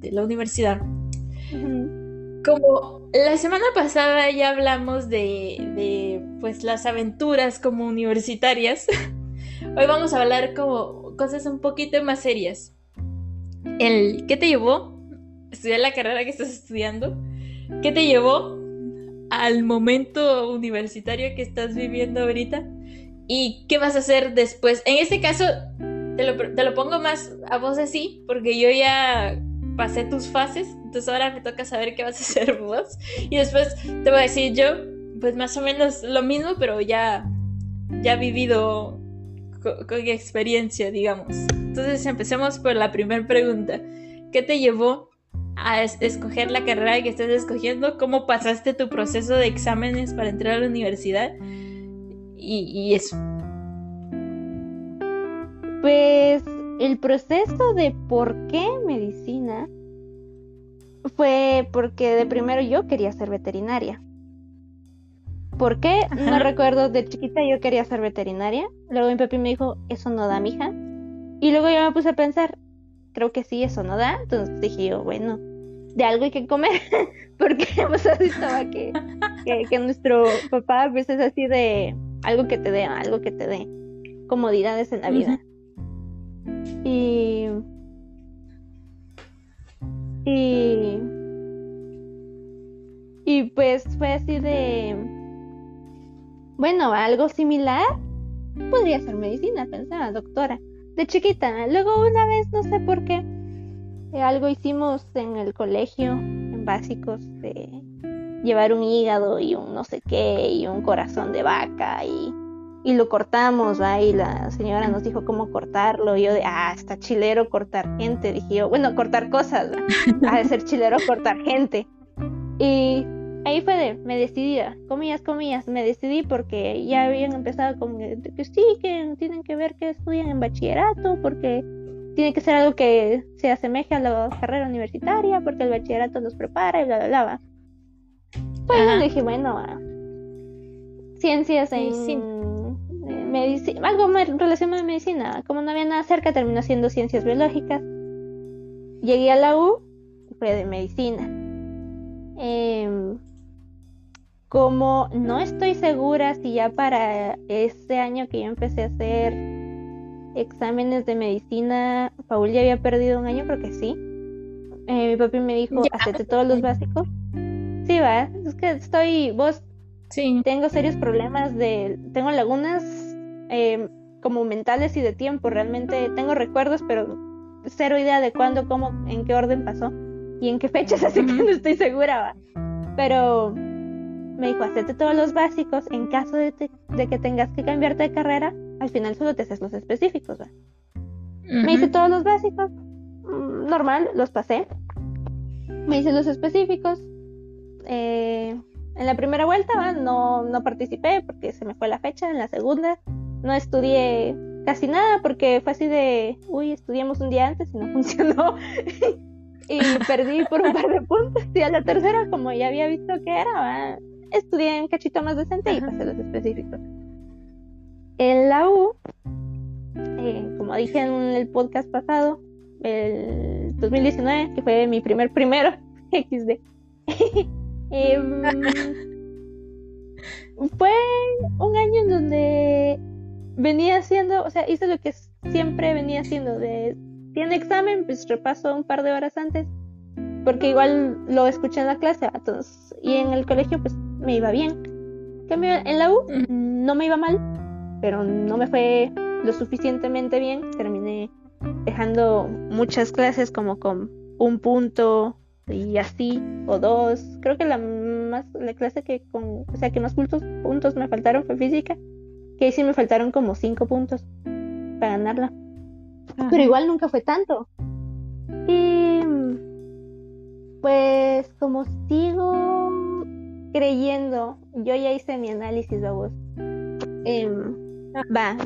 de la universidad. Como la semana pasada ya hablamos de, de pues las aventuras como universitarias, hoy vamos a hablar como cosas un poquito más serias. El, ¿Qué te llevó a estudiar la carrera que estás estudiando? ¿Qué te llevó al momento universitario que estás viviendo ahorita? ¿Y qué vas a hacer después? En este caso, te lo, te lo pongo más a vos así, porque yo ya pasé tus fases, entonces ahora me toca saber qué vas a hacer vos. Y después te voy a decir yo, pues más o menos lo mismo, pero ya, ya vivido con, experiencia, digamos. Entonces empecemos por la primera pregunta. ¿Qué te llevó a escoger la carrera que estás escogiendo? ¿Cómo pasaste tu proceso de exámenes para entrar a la universidad? Y, y eso. Pues el proceso de por qué medicina fue porque de primero yo quería ser veterinaria. ¿Por qué? No recuerdo, de chiquita yo quería ser veterinaria. Luego mi papi me dijo, eso no da, mija. Y luego yo me puse a pensar, creo que sí, eso no da. Entonces dije yo, bueno, de algo hay que comer. Porque pues así estaba que, que, nuestro papá pues es así de algo que te dé, algo que te dé comodidades en la vida. Y. Y. Y pues fue así de. Bueno, algo similar. Podría ser medicina, pensaba, doctora. De chiquita. Luego una vez, no sé por qué. Eh, algo hicimos en el colegio, en básicos, de llevar un hígado y un no sé qué, y un corazón de vaca y y lo cortamos, ¿va? Y la señora nos dijo cómo cortarlo. Y yo de, ah, está chilero cortar gente. Dije yo, bueno, cortar cosas, ¿va? Ha de ser chilero cortar gente. Y ahí fue de, me decidí, comillas, comillas, me decidí porque ya habían empezado con que sí, que tienen que ver que estudian en bachillerato, porque tiene que ser algo que se asemeje a la carrera universitaria, porque el bachillerato los prepara y bla, bla, bla. Pues dije, bueno, ciencias en algo más relacionado a medicina. Como no había nada cerca, terminó siendo ciencias biológicas. Llegué a la U, fue de medicina. Em, como no estoy segura si ya para este año que yo empecé a hacer exámenes de medicina, Paul ya había perdido un año, creo que sí. Eh, mi papi me dijo, hacete todos los básicos. Sí, va, es que estoy, vos, sí. tengo serios problemas de, tengo lagunas Em, como mentales y de tiempo. Realmente tengo recuerdos, pero cero idea de cuándo, cómo, en qué orden pasó y en qué fechas, así que no estoy segura. Pero me dijo, hacete todos los básicos. En caso de, que tengas que cambiarte de carrera, al final solo te haces los específicos. Me hice todos los básicos, mm, normal, los pasé. Me hice los específicos. Eh, en la primera vuelta no, no participé porque se me fue la fecha. En la segunda no estudié casi nada porque fue así de, uy, estudiamos un día antes y no funcionó. y perdí por un par de puntos. Y a la tercera, como ya había visto que era, estudié un cachito más decente y pasé los específicos. En la U, eh, como dije en el podcast pasado, el 2019, que fue mi primer primero, XD. Em, fue un año en donde venía haciendo, o sea, hice lo que siempre venía haciendo, de, tiene examen, pues repaso un par de horas antes, porque igual lo escuché en la clase, entonces, y en el colegio pues me iba bien. En la U no me iba mal, pero no me fue lo suficientemente bien, terminé dejando muchas clases como con un punto y así, o dos, creo que la más, la clase que con, o sea, que más puntos, puntos me faltaron fue física que ahí sí me faltaron como cinco puntos para ganarla. Pero igual nunca fue tanto. Y pues como sigo creyendo, yo ya hice mi análisis, vamos. Eh, va,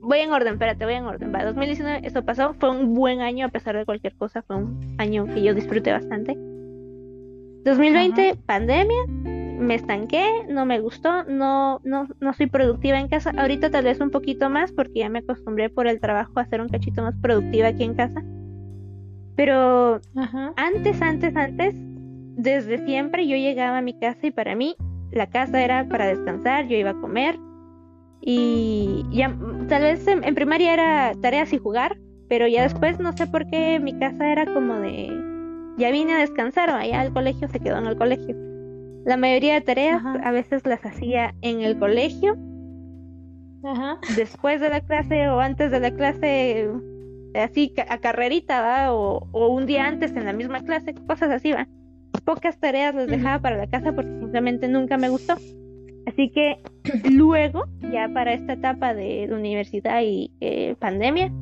voy en orden, espérate, voy en orden. Va, 2019, eso pasó, fue un buen año a pesar de cualquier cosa, fue un año que yo disfruté bastante. 2020, pandemia, me estanqué, no me gustó, no, no, no soy productiva en casa. Ahorita tal vez un poquito más porque ya me acostumbré por el trabajo a ser un cachito más productiva aquí en casa. Pero antes, antes, antes, desde siempre yo llegaba a mi casa y para mí la casa era para descansar, yo iba a comer y ya tal vez en, primaria era tareas y jugar, pero ya después no sé por qué mi casa era como de ya vine a descansar, allá al colegio se quedó en el colegio. La mayoría de tareas a veces las hacía en el colegio, después de la clase o antes de la clase, así a carrerita, O, o, un día antes en la misma clase, cosas así, va. Pocas tareas las dejaba para la casa porque simplemente nunca me gustó. Así que luego, ya para esta etapa de universidad y eh, pandemia,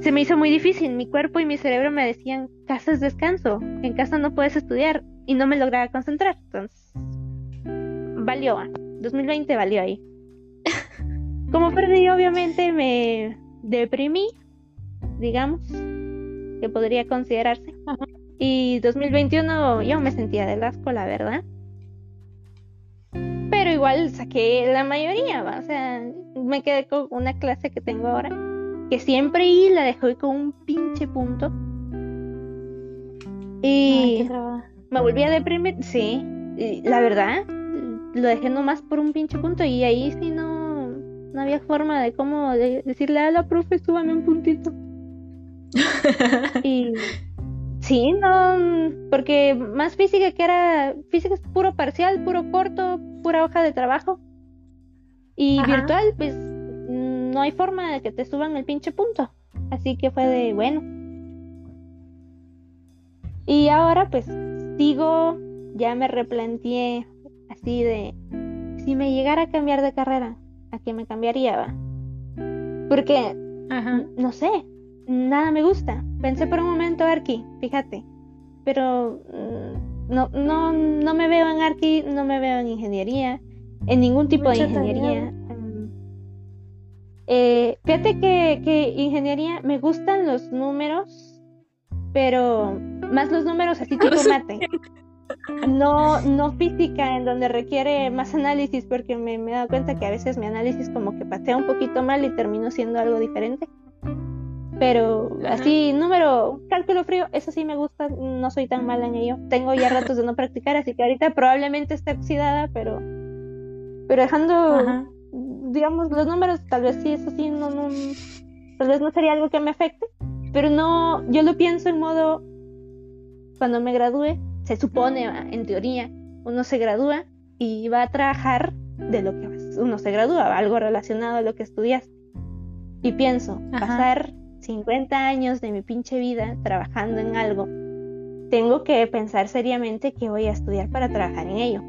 se me hizo muy difícil. Mi cuerpo y mi cerebro me decían, casa es descanso, en casa no puedes estudiar y no me lograba concentrar. Entonces, valió, 2020 valió ahí. Como perdí, obviamente me deprimí, digamos, que podría considerarse. Y 2021 yo me sentía de asco, la verdad pero igual saqué la mayoría, ¿va? o sea, me quedé con una clase que tengo ahora, que siempre y la dejé con un pinche punto. Y me volví a deprimir, sí, la verdad, lo dejé nomás por un pinche punto y ahí sí no, no había forma de cómo decirle a la profe, súbame un puntito. y sí, no, porque más física que era, física es puro parcial, puro corto, pura hoja de trabajo. Y virtual, pues no hay forma de que te suban el pinche punto. Así que fue de bueno. Y ahora pues sigo, ya me replanteé así de si me llegara a cambiar de carrera, ¿a qué me cambiaría? Va? Porque, no sé, nada me gusta. Pensé por un momento Arki, fíjate, pero mm, no, no, no me veo en arqui, no me veo en ingeniería, en ningún tipo de ingeniería. Mm. Eh, fíjate que, que ingeniería me gustan los números, pero más los números así tipo mate. No, no física, en donde requiere más análisis, porque me, me he dado cuenta que a veces mi análisis como que patea un poquito mal y termino siendo algo diferente. Pero así, número, cálculo frío, eso sí me gusta, no soy tan mala en ello. Tengo ya ratos de no practicar, así que ahorita probablemente esté oxidada, pero, pero dejando, digamos, los números, tal vez sí, eso sí, no, no, tal vez no sería algo que me afecte, pero no, yo lo pienso en modo, cuando me gradúe, se supone, en teoría, uno se gradúa y va a trabajar de lo que uno se gradúa, algo relacionado a lo que estudias. Y pienso, pasar 50 años de mi pinche vida trabajando en algo, tengo que pensar seriamente que voy a estudiar para trabajar en ello.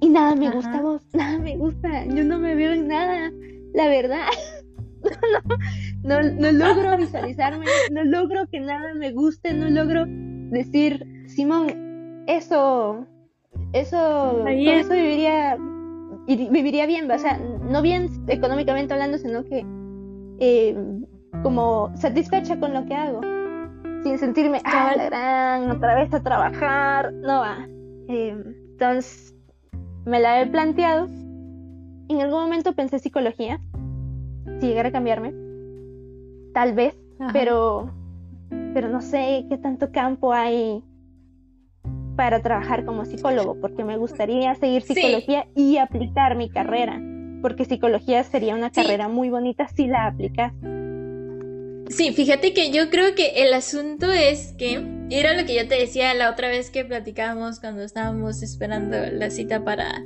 Y nada me gusta vos, nada me gusta, yo no me veo en nada, la verdad. no, no, logro visualizarme, no logro que nada me guste, no logro decir, Simón, eso, eso, eso viviría, viviría bien, o sea, no bien económicamente hablando, sino que eh, como satisfecha con lo que hago, sin sentirme, ah, la gran, otra vez a trabajar, no va. Eh, entonces, me la he planteado. En algún momento pensé psicología, si llegara a cambiarme, tal vez, pero, pero no sé qué tanto campo hay para trabajar como psicólogo, porque me gustaría seguir psicología y aplicar mi carrera, porque psicología sería una carrera muy bonita si la aplicas. Sí, fíjate que yo creo que el asunto es que era lo que yo te decía la otra vez que platicábamos cuando estábamos esperando la cita para,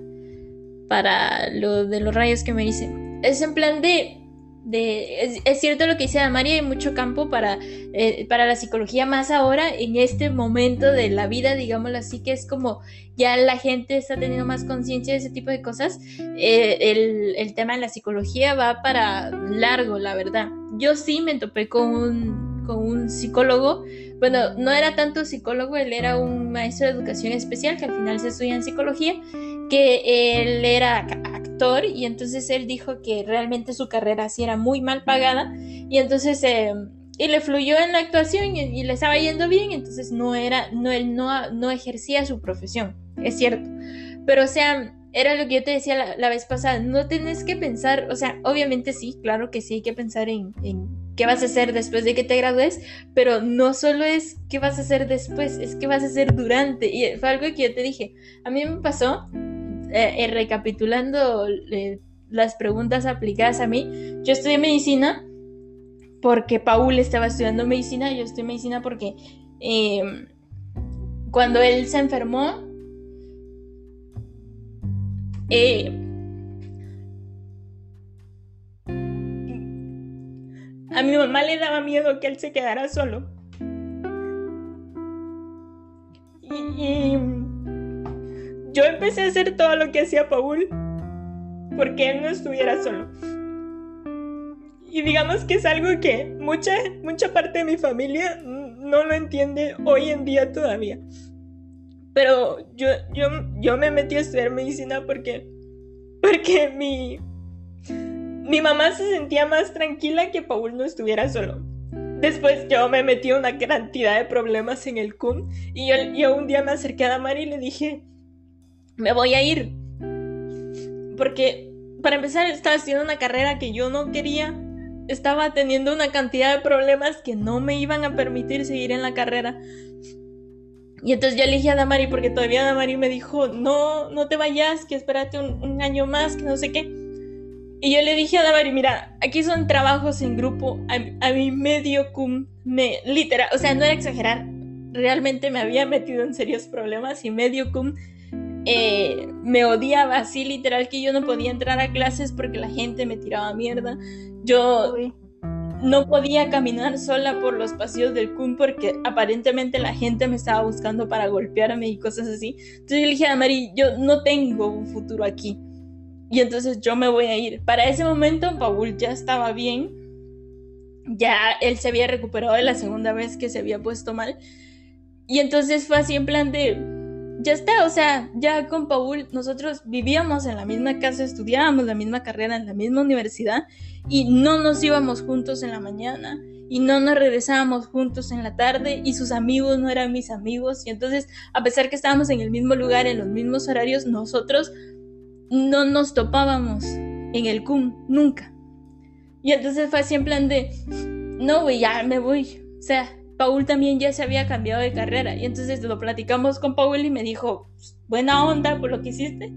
para lo de los rayos que me hice. Es en plan de de, es, cierto lo que dice María, hay mucho campo para, eh, para la psicología, más ahora en este momento de la vida, digámoslo así, que es como ya la gente está teniendo más conciencia de ese tipo de cosas, eh, el, el, tema de la psicología va para largo, la verdad. Yo sí me topé con un, con un psicólogo, bueno, no era tanto psicólogo, él era un maestro de educación especial que al final se estudia en psicología, que él era y entonces él dijo que realmente su carrera sí era muy mal pagada y entonces eh, y le fluyó en la actuación y, le estaba yendo bien, entonces no era, no, él no, no ejercía su profesión, es cierto. Pero o sea, era lo que yo te decía la, vez pasada, no tienes que pensar, o sea, obviamente sí, claro que sí hay que pensar en, en qué vas a hacer después de que te gradúes, pero no solo es qué vas a hacer después, es qué vas a hacer durante. Y fue algo que yo te dije, a mí me pasó, eh, eh, recapitulando eh, las preguntas aplicadas a mí, yo estudié medicina porque Paul estaba estudiando medicina, yo estudié medicina porque em, cuando él se enfermó, A mi mamá le daba miedo que él se quedara solo. Y, yo empecé a hacer todo lo que hacía Paul porque él no estuviera solo. Y digamos que es algo que mucha, mucha parte de mi familia no lo entiende hoy en día todavía. Pero yo, yo, yo me metí a estudiar medicina porque, porque mi, mi mamá se sentía más tranquila que Paul no estuviera solo. Después yo me metí una cantidad de problemas en el CUM y yo, un día me acerqué a Damari y le dije, me voy a ir. Porque para empezar estaba haciendo una carrera que yo no quería, estaba teniendo una cantidad de problemas que no me iban a permitir seguir en la carrera. Y entonces yo elegí a Damari porque todavía Damari me dijo, no, no te vayas, que espérate un, año más, que no sé qué. Y yo le dije a Davari, mira, aquí son trabajos en grupo, a, mi medio cum me, literal, o sea, no era exagerar, realmente me había metido en serios problemas y medio cum eh, me odiaba así, literal, que yo no podía entrar a clases porque la gente me tiraba mierda. Yo no podía caminar sola por los pasillos del cum porque aparentemente la gente me estaba buscando para golpearme y cosas así. Entonces yo le dije a Mari, yo no tengo un futuro aquí y entonces yo me voy a ir. Para ese momento Paul ya estaba bien, ya él se había recuperado de la segunda vez que se había puesto mal. Y entonces fue así en plan de, ya está, o sea, ya con Paul nosotros vivíamos en la misma casa, estudiábamos la misma carrera en la misma universidad y no nos íbamos juntos en la mañana y no nos regresábamos juntos en la tarde y sus amigos no eran mis amigos y entonces a pesar que estábamos en el mismo lugar, en los mismos horarios, nosotros no nos topábamos en el CUM, nunca. Y entonces fue así en plan de, no, güey, ya me voy. O sea, Paul también ya se había cambiado de carrera. Y entonces lo platicamos con Paul y me dijo, buena onda por lo que hiciste,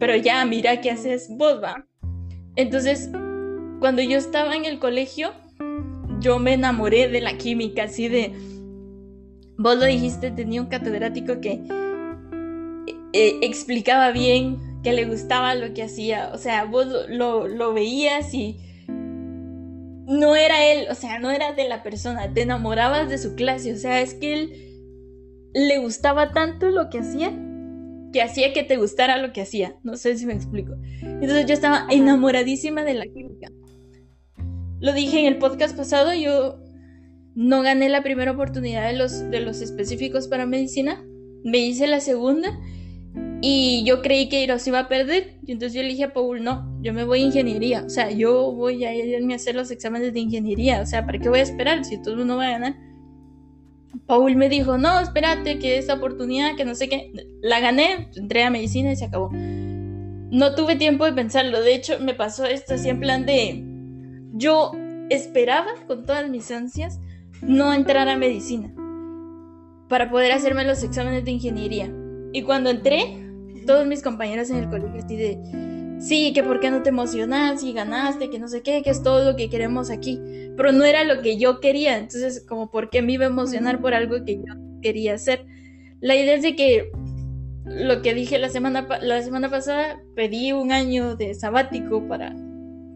pero ya mira qué haces vos, va. Entonces, cuando yo estaba en el colegio, yo me enamoré de la química, así de, vos lo dijiste, tenía un catedrático que eh, explicaba bien que le gustaba lo que hacía. O sea, vos lo, veías y no era él, o sea, no era de la persona, te enamorabas de su clase, o sea, es que él le gustaba tanto lo que hacía que hacía que te gustara lo que hacía, no sé si me explico. Entonces yo estaba enamoradísima de la química. Lo dije en el podcast pasado, yo no gané la primera oportunidad de los, de los específicos para medicina, me hice la segunda y yo creí que los iba a perder. Y entonces yo le dije a Paul, no, yo me voy a ingeniería. O sea, yo voy a irme a hacer los exámenes de ingeniería. O sea, ¿para qué voy a esperar si todo mundo va a ganar? Paul me dijo, no, espérate, que esta oportunidad, que no sé qué. La gané, entré a medicina y se acabó. No tuve tiempo de pensarlo. De hecho, me pasó esto así en plan de... Yo esperaba con todas mis ansias no entrar a medicina para poder hacerme los exámenes de ingeniería. Y cuando entré, todos mis compañeros en el colegio así de, sí, que por qué no te emocionas y ganaste, que no sé qué, que es todo lo que queremos aquí. Pero no era lo que yo quería, entonces como por qué me iba a emocionar por algo que yo quería hacer. La idea es de que lo que dije la semana, la semana pasada, pedí un año de sabático para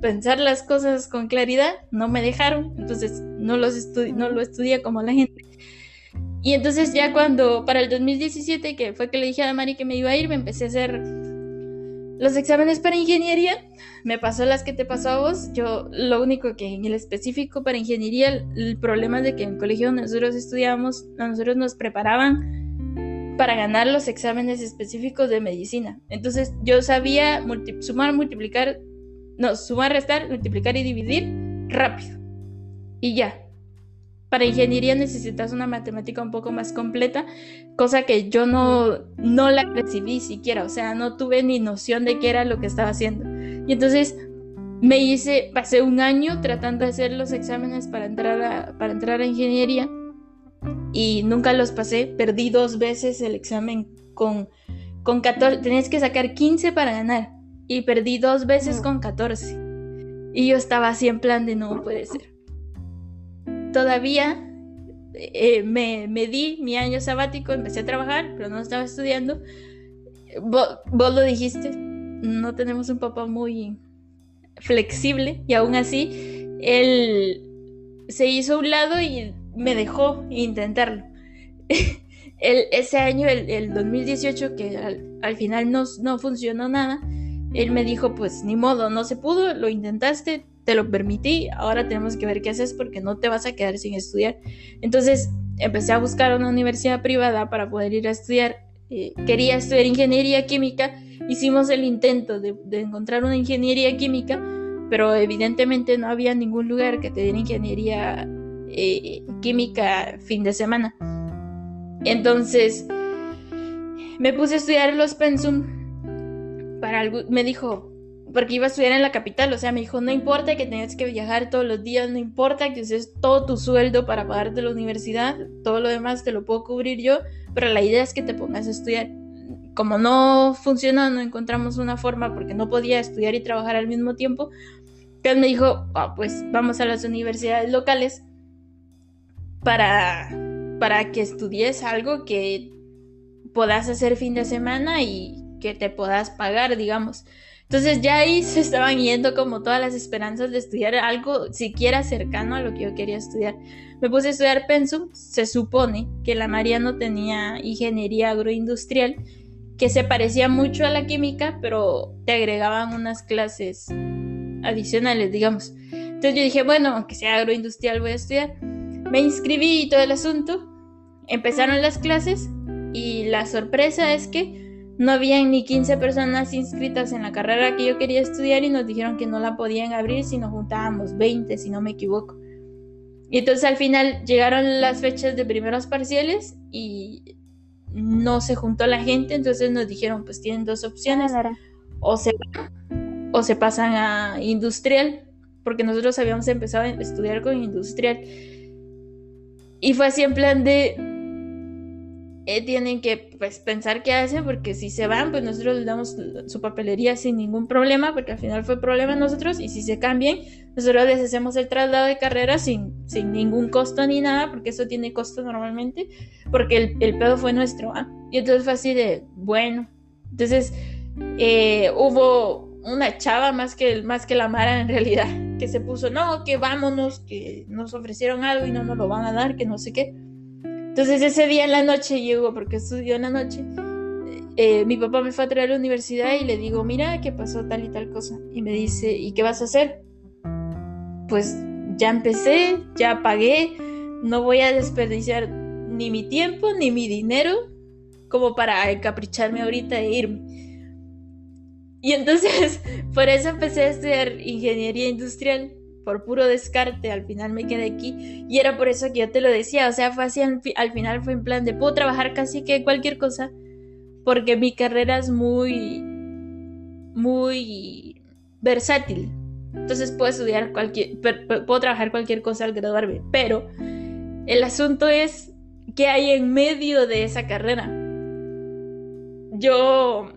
pensar las cosas con claridad, no me dejaron, entonces no, los no lo estudié como la gente. Y entonces ya cuando, para el 2017, que fue que le dije a Mari que me iba a ir, me empecé a hacer los exámenes para ingeniería. Me pasó las que te pasó a vos. Yo lo único que en el específico para ingeniería, el, problema es de que en el colegio donde nosotros estudiábamos, a nosotros nos preparaban para ganar los exámenes específicos de medicina. Entonces yo sabía sumar, multiplicar, no, sumar, restar, multiplicar y dividir rápido. Y ya, para ingeniería necesitas una matemática un poco más completa, cosa que yo no, no la recibí siquiera, o sea, no tuve ni noción de qué era lo que estaba haciendo. Y entonces me hice, pasé un año tratando de hacer los exámenes para entrar a, para entrar a ingeniería y nunca los pasé. Perdí dos veces el examen con, con 14. Tenías que sacar 15 para ganar y perdí dos veces con 14. Y yo estaba así en plan de no puede ser. Todavía eh, me, me, di mi año sabático, empecé a trabajar, pero no estaba estudiando. vos lo dijiste, no tenemos un papá muy flexible y aún así él se hizo a un lado y me dejó intentarlo. el, ese año, el, 2018, que al, final no, no, funcionó nada, él me dijo, pues ni modo, no se pudo, lo intentaste, te lo permití, ahora tenemos que ver qué haces porque no te vas a quedar sin estudiar. Entonces empecé a buscar una universidad privada para poder ir a estudiar. Eh, quería estudiar ingeniería química, hicimos el intento de, encontrar una ingeniería química, pero evidentemente no había ningún lugar que te diera ingeniería eh, química fin de semana. Entonces me puse a estudiar los pensum para algo, me dijo, porque iba a estudiar en la capital, o sea, me dijo, no importa que tengas que viajar todos los días, no importa que uses todo tu sueldo para pagarte la universidad, todo lo demás te lo puedo cubrir yo, pero la idea es que te pongas a estudiar. Como no funcionó, no encontramos una forma porque no podía estudiar y trabajar al mismo tiempo, él me dijo, ah, pues vamos a las universidades locales para, para que estudies algo que puedas hacer fin de semana y que te puedas pagar, digamos. Entonces ya ahí se estaban yendo como todas las esperanzas de estudiar algo siquiera cercano a lo que yo quería estudiar. Me puse a estudiar Pensum, se supone que la María no tenía ingeniería agroindustrial, que se parecía mucho a la química, pero te agregaban unas clases adicionales, digamos. Entonces yo dije, bueno, aunque sea agroindustrial voy a estudiar. Me inscribí y todo el asunto. Empezaron las clases y la sorpresa es que no habían ni 15 personas inscritas en la carrera que yo quería estudiar y nos dijeron que no la podían abrir si nos juntábamos 20, si no me equivoco. Y entonces al final llegaron las fechas de primeros parciales y no se juntó la gente, entonces nos dijeron pues tienen dos opciones, o se o se pasan a industrial, porque nosotros habíamos empezado a estudiar con industrial. Y fue así en plan de, eh, tienen que pues, pensar qué hacen, porque si se van, pues nosotros les damos su papelería sin ningún problema, porque al final fue problema nosotros, y si se cambian, nosotros les hacemos el traslado de carrera sin, sin ningún costo ni nada, porque eso tiene costo normalmente, porque el, el pedo fue nuestro, ¿ah? Y entonces fue así de, bueno, entonces eh, hubo una chava más que, más que la Mara en realidad, que se puso, no, que vámonos, que nos ofrecieron algo y no nos lo van a dar, que no sé qué. Entonces ese día en la noche llegó, porque estudió en la noche, eh, mi papá me fue a traer a la universidad y le digo, mira, ¿qué pasó tal y tal cosa? Y me dice, ¿y qué vas a hacer? Pues ya empecé, ya pagué, no voy a desperdiciar ni mi tiempo ni mi dinero como para encapricharme ahorita e irme. Y entonces, por eso empecé a estudiar ingeniería industrial, por puro descarte, al final me quedé aquí. Y era por eso que yo te lo decía, o sea, fue así, al, final fue en plan de, puedo trabajar casi que cualquier cosa, porque mi carrera es muy, muy versátil. Entonces puedo estudiar cualquier, puedo trabajar cualquier cosa al graduarme, pero el asunto es qué hay en medio de esa carrera. Yo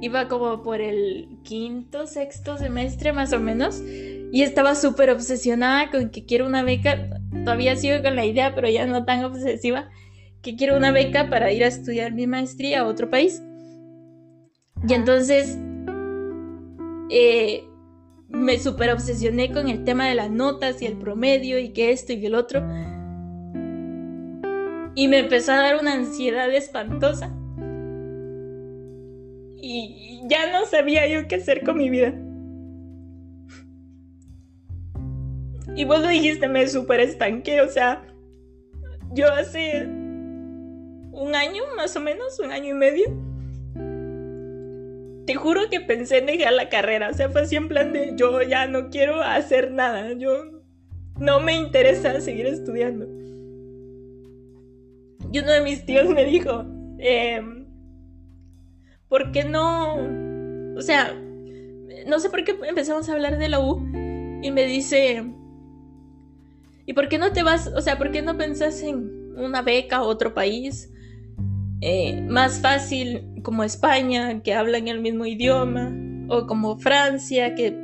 iba como por el quinto, sexto semestre más o menos y estaba súper obsesionada con que quiero una beca, todavía sigo con la idea, pero ya no tan obsesiva, que quiero una beca para ir a estudiar mi maestría a otro país. Y entonces eh, me súper obsesioné con el tema de las notas y el promedio y que esto y que el otro. Y me empezó a dar una ansiedad espantosa y ya no sabía yo qué hacer con mi vida. Y vos lo dijiste, me súper estanqué, o sea, yo hace un año más o menos, un año y medio, te juro que pensé en dejar la carrera, o sea, fue así en plan de yo ya no quiero hacer nada, yo no me interesa seguir estudiando. Y uno de mis tíos me dijo, eh, ¿por qué no? O sea, no sé por qué empezamos a hablar de la U y me dice, ¿y por qué no te vas, o sea, por qué no pensás en una beca a otro país? Eh, más fácil como España, que hablan el mismo idioma, o como Francia, que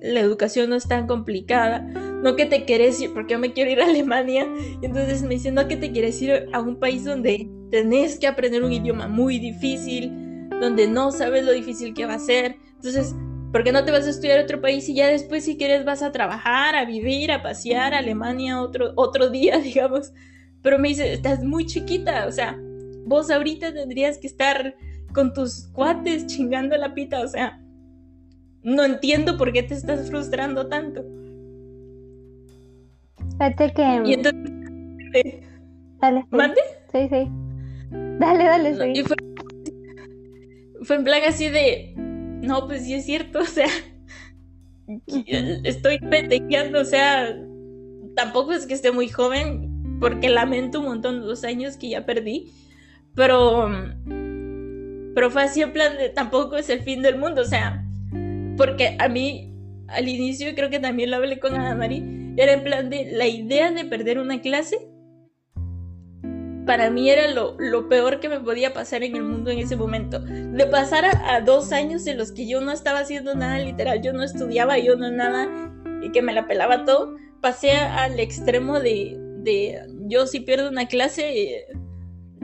la educación no es tan complicada, no que te quieres ir, porque yo me quiero ir a Alemania, y entonces me dicen, no que te quieres ir a un país donde tenés que aprender un idioma muy difícil, donde no sabes lo difícil que va a ser, entonces, ¿por qué no te vas a estudiar a otro país y ya después si quieres vas a trabajar, a vivir, a pasear a Alemania otro, otro día, digamos? Pero me dice, estás muy chiquita, o sea, vos ahorita tendrías que estar con tus cuates chingando la pita, o sea, no entiendo por qué te estás frustrando tanto. Fíjate que... Y entonces... Dale. ¿Mande? Sí, sí. Dale, dale, sí. Fue, en plan así de... No, pues sí es cierto, o sea... Estoy pendejeando, o sea... Tampoco es que esté muy joven, porque lamento un montón los años que ya perdí. Pero pero fue así en plan de tampoco es el fin del mundo, o sea, porque a mí al inicio, creo que también lo hablé con Ana María, era en plan de la idea de perder una clase, para mí era lo, lo, peor que me podía pasar en el mundo en ese momento. De pasar a, dos años en los que yo no estaba haciendo nada literal, yo no estudiaba, yo no nada, y que me la pelaba todo, pasé al extremo de, de yo si pierdo una clase,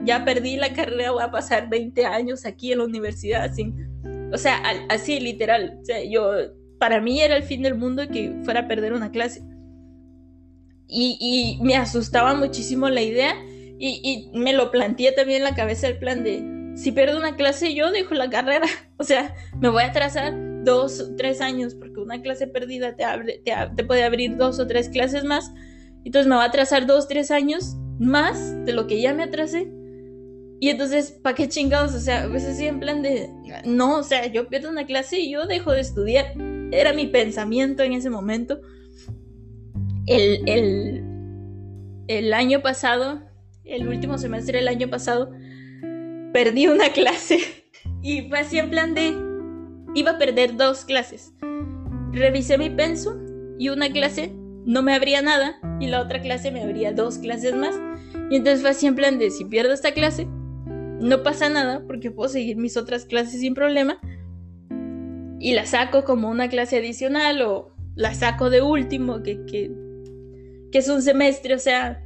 ya perdí la carrera, voy a pasar 20 años aquí en la universidad sin... O sea, así literal. O sea, yo, para mí era el fin del mundo que fuera a perder una clase. Y, y me asustaba muchísimo la idea y, y, me lo planteé también en la cabeza el plan de, si pierdo una clase yo dejo la carrera. O sea, me voy a atrasar dos, tres años porque una clase perdida te, abre, te, te puede abrir dos o tres clases más. Entonces me va a atrasar dos, tres años más de lo que ya me atrasé y entonces, ¿para qué chingados? O sea, pues así en plan de, no, o sea, yo pierdo una clase y yo dejo de estudiar. Era mi pensamiento en ese momento. El, el, el año pasado, el último semestre del año pasado, perdí una clase y fue así en plan de, iba a perder dos clases. Revisé mi penso y una clase no me abría nada y la otra clase me abría dos clases más. Y entonces fue así en plan de, si pierdo esta clase, no pasa nada porque puedo seguir mis otras clases sin problema y la saco como una clase adicional o la saco de último, que, que, es un semestre, o sea,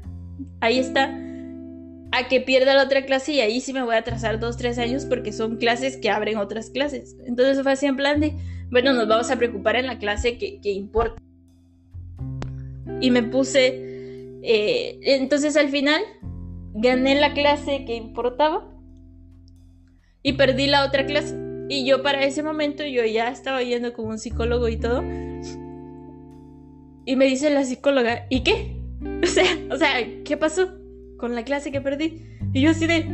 ahí está, a que pierda la otra clase y ahí sí me voy a atrasar dos, tres años porque son clases que abren otras clases. Entonces fue así en plan de, bueno, nos vamos a preocupar en la clase que, importa. Y me puse, eh, entonces al final gané la clase que importaba y perdí la otra clase. Y yo para ese momento yo ya estaba yendo con un psicólogo y todo. Y me dice la psicóloga, ¿y qué? O sea, o sea, ¿qué pasó con la clase que perdí? Y yo así de,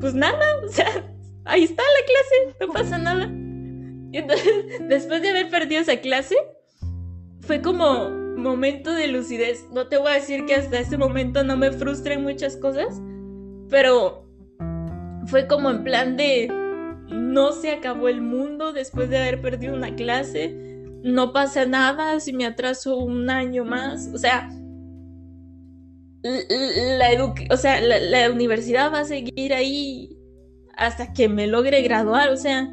pues nada, o sea, ahí está la clase, no pasa nada. Y entonces, después de haber perdido esa clase, fue como momento de lucidez. No te voy a decir que hasta ese momento no me frustren muchas cosas, pero fue como en plan de no se acabó el mundo después de haber perdido una clase, no pasa nada si me atraso un año más, o sea, la, o sea, la, universidad va a seguir ahí hasta que me logre graduar, o sea,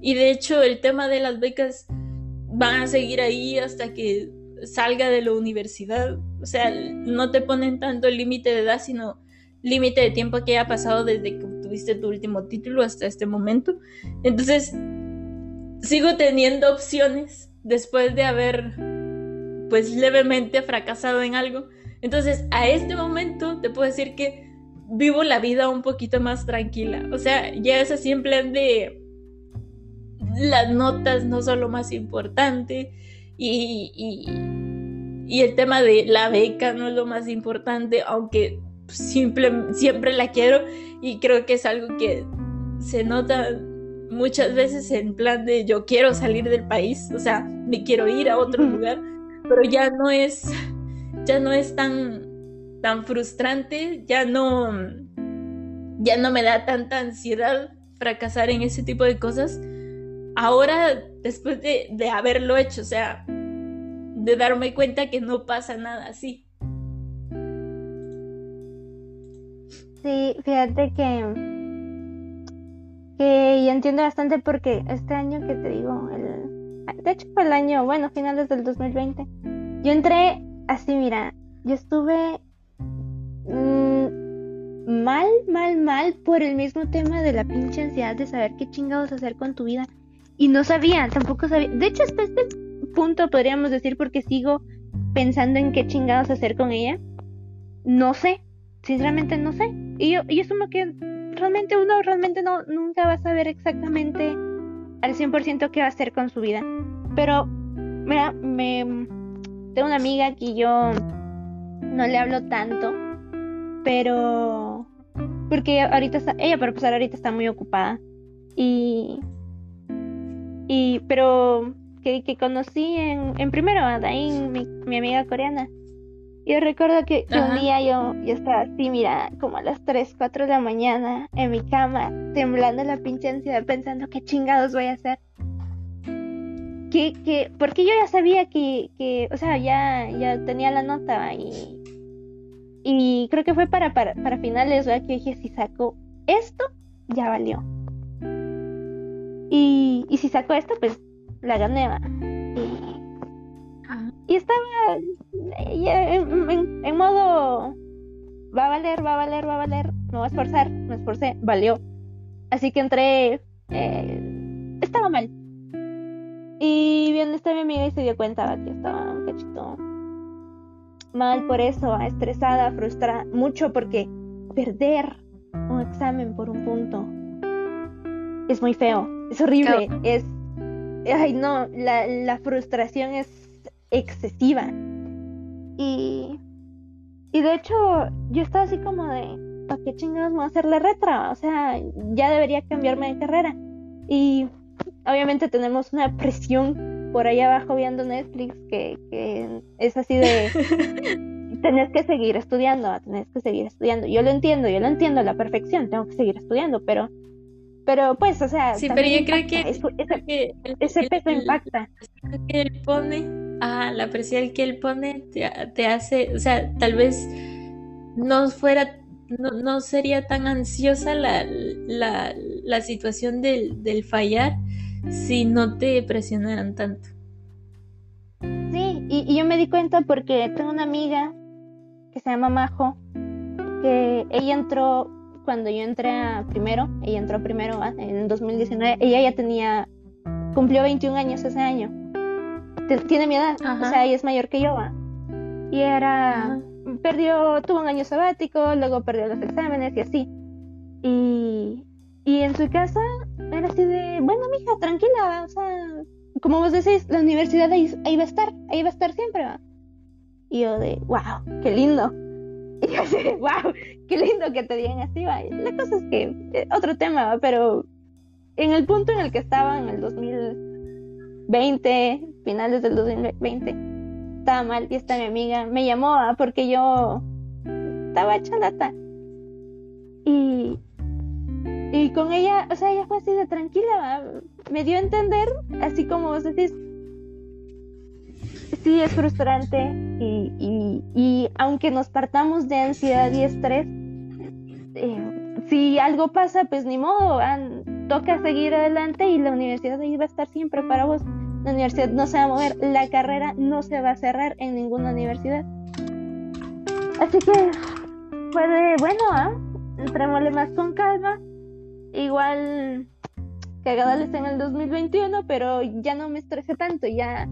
y de hecho el tema de las becas van a seguir ahí hasta que salga de la universidad, o sea, no te ponen tanto el límite de edad, sino límite de tiempo que haya pasado desde que tuviste tu último título hasta este momento. Entonces, sigo teniendo opciones después de haber, pues, levemente fracasado en algo. Entonces, a este momento te puedo decir que vivo la vida un poquito más tranquila. O sea, ya es así en plan de las notas no son lo más importante y, y, y el tema de la beca no es lo más importante, aunque siempre la quiero y creo que es algo que se nota muchas veces en plan de yo quiero salir del país, o sea, me quiero ir a otro lugar, pero ya no es, ya no es tan, tan frustrante, ya no, ya no me da tanta ansiedad fracasar en ese tipo de cosas, ahora, después de, de haberlo hecho, o sea, de darme cuenta que no pasa nada así. Sí, fíjate que que entiendo bastante porque este año que te digo, el, de hecho fue el año, bueno, finales del 2020, yo entré así, mira, yo estuve mm, mal, mal, mal por el mismo tema de la pinche ansiedad de saber qué chingados hacer con tu vida. Y no sabía, tampoco sabía. De hecho, hasta este punto podríamos decir porque sigo pensando en qué chingados hacer con ella. No sé, sinceramente no sé. Y yo, y me que realmente uno realmente no, nunca va a saber exactamente al 100% qué va a hacer con su vida. Pero, mira, me, tengo una amiga que yo no le hablo tanto, pero porque ahorita está, ella para pasar ahorita está muy ocupada. Y y pero que, que conocí en, en primero ahí mi, mi amiga coreana. Yo recuerdo que, un día yo, yo estaba así, mira, como a las 3, 4 de la mañana en mi cama, temblando la pinche ansiedad, pensando qué chingados voy a hacer. Que, que, porque yo ya sabía que, que o sea, ya, ya tenía la nota y, y creo que fue para, para, para finales, ¿verdad? Que dije, si saco esto, ya valió. Y, y si saco esto, pues la gané. Y, estaba en, modo va a valer, va a valer, va a valer, no va a esforzar, me esforcé, valió. Así que entré, eh, estaba mal. Y bien, está mi amiga y se dio cuenta que estaba un cachito mal por eso, estresada, frustrada, mucho porque perder un examen por un punto es muy feo, es horrible, es, ay no, la, la frustración es excesiva. Y, y de hecho, yo estaba así como de, ¿para qué chingados me voy a hacer la retra? O sea, ya debería cambiarme de carrera. Y obviamente tenemos una presión por ahí abajo viendo Netflix que, que es así de tenés que seguir estudiando, tenés que seguir estudiando. Yo lo entiendo, yo lo entiendo a la perfección, tengo que seguir estudiando, pero pero pues, o sea, sí, pero yo creo que, ese, peso impacta. Que él pone ah, la presión que él pone te, hace, o sea, tal vez no fuera, no, sería tan ansiosa la, la, situación del, del, fallar si no te presionaran tanto. Sí, y, yo me di cuenta porque tengo una amiga que se llama Majo, que ella entró cuando yo entré a primero, ella entró primero en 2019, ella ya tenía, cumplió 21 años ese año tiene mi edad, o sea, ella es mayor que yo. Y era, perdió, tuvo un año sabático, luego perdió los exámenes y así. Y, y en su casa era así de, bueno, mija, tranquila, o sea, como vos decís, la universidad ahí, va a estar, ahí va a estar siempre. Y yo de, wow, qué lindo. Y yo así de, wow, qué lindo que te digan así, va. La cosa es que, eh, otro tema, ¿va? pero en el punto en el que estaba en el 2020, finales del 2020, estaba mal y esta mi amiga me llamó porque yo estaba hecha lata. Y, y con ella, o sea, ella fue así de tranquila, me dio a entender, así como vos decís, sí es frustrante y, y, y aunque nos partamos de ansiedad y estrés, eh, si algo pasa, pues ni modo, toca seguir adelante y la universidad ahí va a estar siempre para vos la universidad no se va a mover, la carrera no se va a cerrar en ninguna universidad. Así que puede, bueno, ¿eh? entrémosle más con calma. Igual cagadales en el 2021, pero ya no me estresé tanto, ya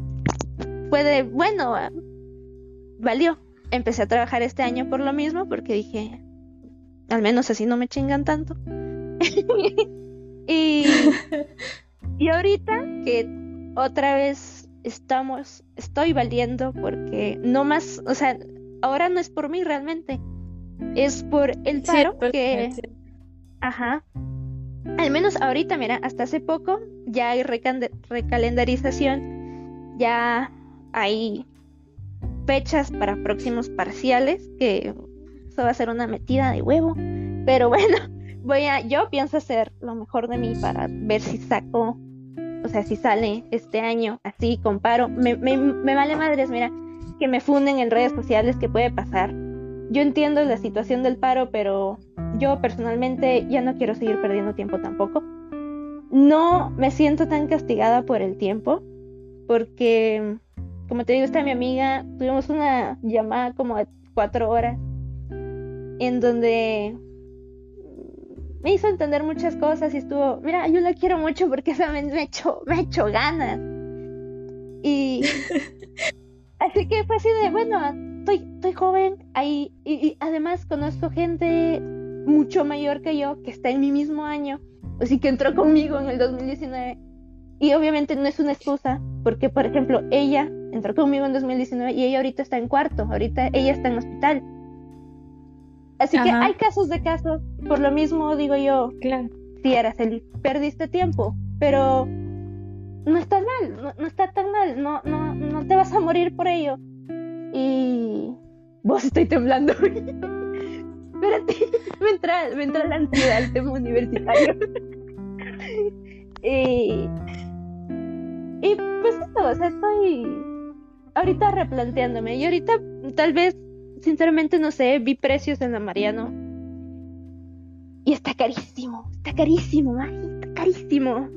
puede, bueno, ¿ah? valió. Empecé a trabajar este año por lo mismo, porque dije, al menos así no me chingan tanto. y, y ahorita que otra vez estamos, estoy valiendo porque no más, o sea, ahora no es por mí realmente, es por el paro que, ajá, al menos ahorita, mira, hasta hace poco ya hay recalendarización, ya hay fechas para próximos parciales, que eso va a ser una metida de huevo, pero bueno, voy a, yo pienso hacer lo mejor de mí para ver si saco o sea, si sale este año, así comparo, me, me, me vale madres, mira, que me funden en redes sociales, que puede pasar. Yo entiendo la situación del paro, pero yo personalmente ya no quiero seguir perdiendo tiempo tampoco. No me siento tan castigada por el tiempo, porque, como te digo, está mi amiga, tuvimos una llamada como de cuatro horas, en donde me hizo entender muchas cosas y estuvo, mira, yo la quiero mucho porque esa me, me, hecho, me ha hecho ganas. Y así que fue así de, bueno, estoy, estoy joven ahí y, además conozco gente mucho mayor que yo que está en mi mismo año, así que entró conmigo en el 2019. Y obviamente no es una excusa, porque por ejemplo, ella entró conmigo en 2019 y ella ahorita está en cuarto, ahorita ella está en hospital. Así que hay casos de casos. Por lo mismo digo yo, claro. si eras el perdiste tiempo, pero no estás mal, no, está tan mal, no, no, no te vas a morir por ello. Y vos estoy temblando. Espérate, me entra, me entra la ansiedad al tema universitario. y, y pues esto, o sea, estoy ahorita replanteándome. Y ahorita tal vez sinceramente no sé, vi precios en la Mariano. Y está carísimo, está carísimo, está carísimo.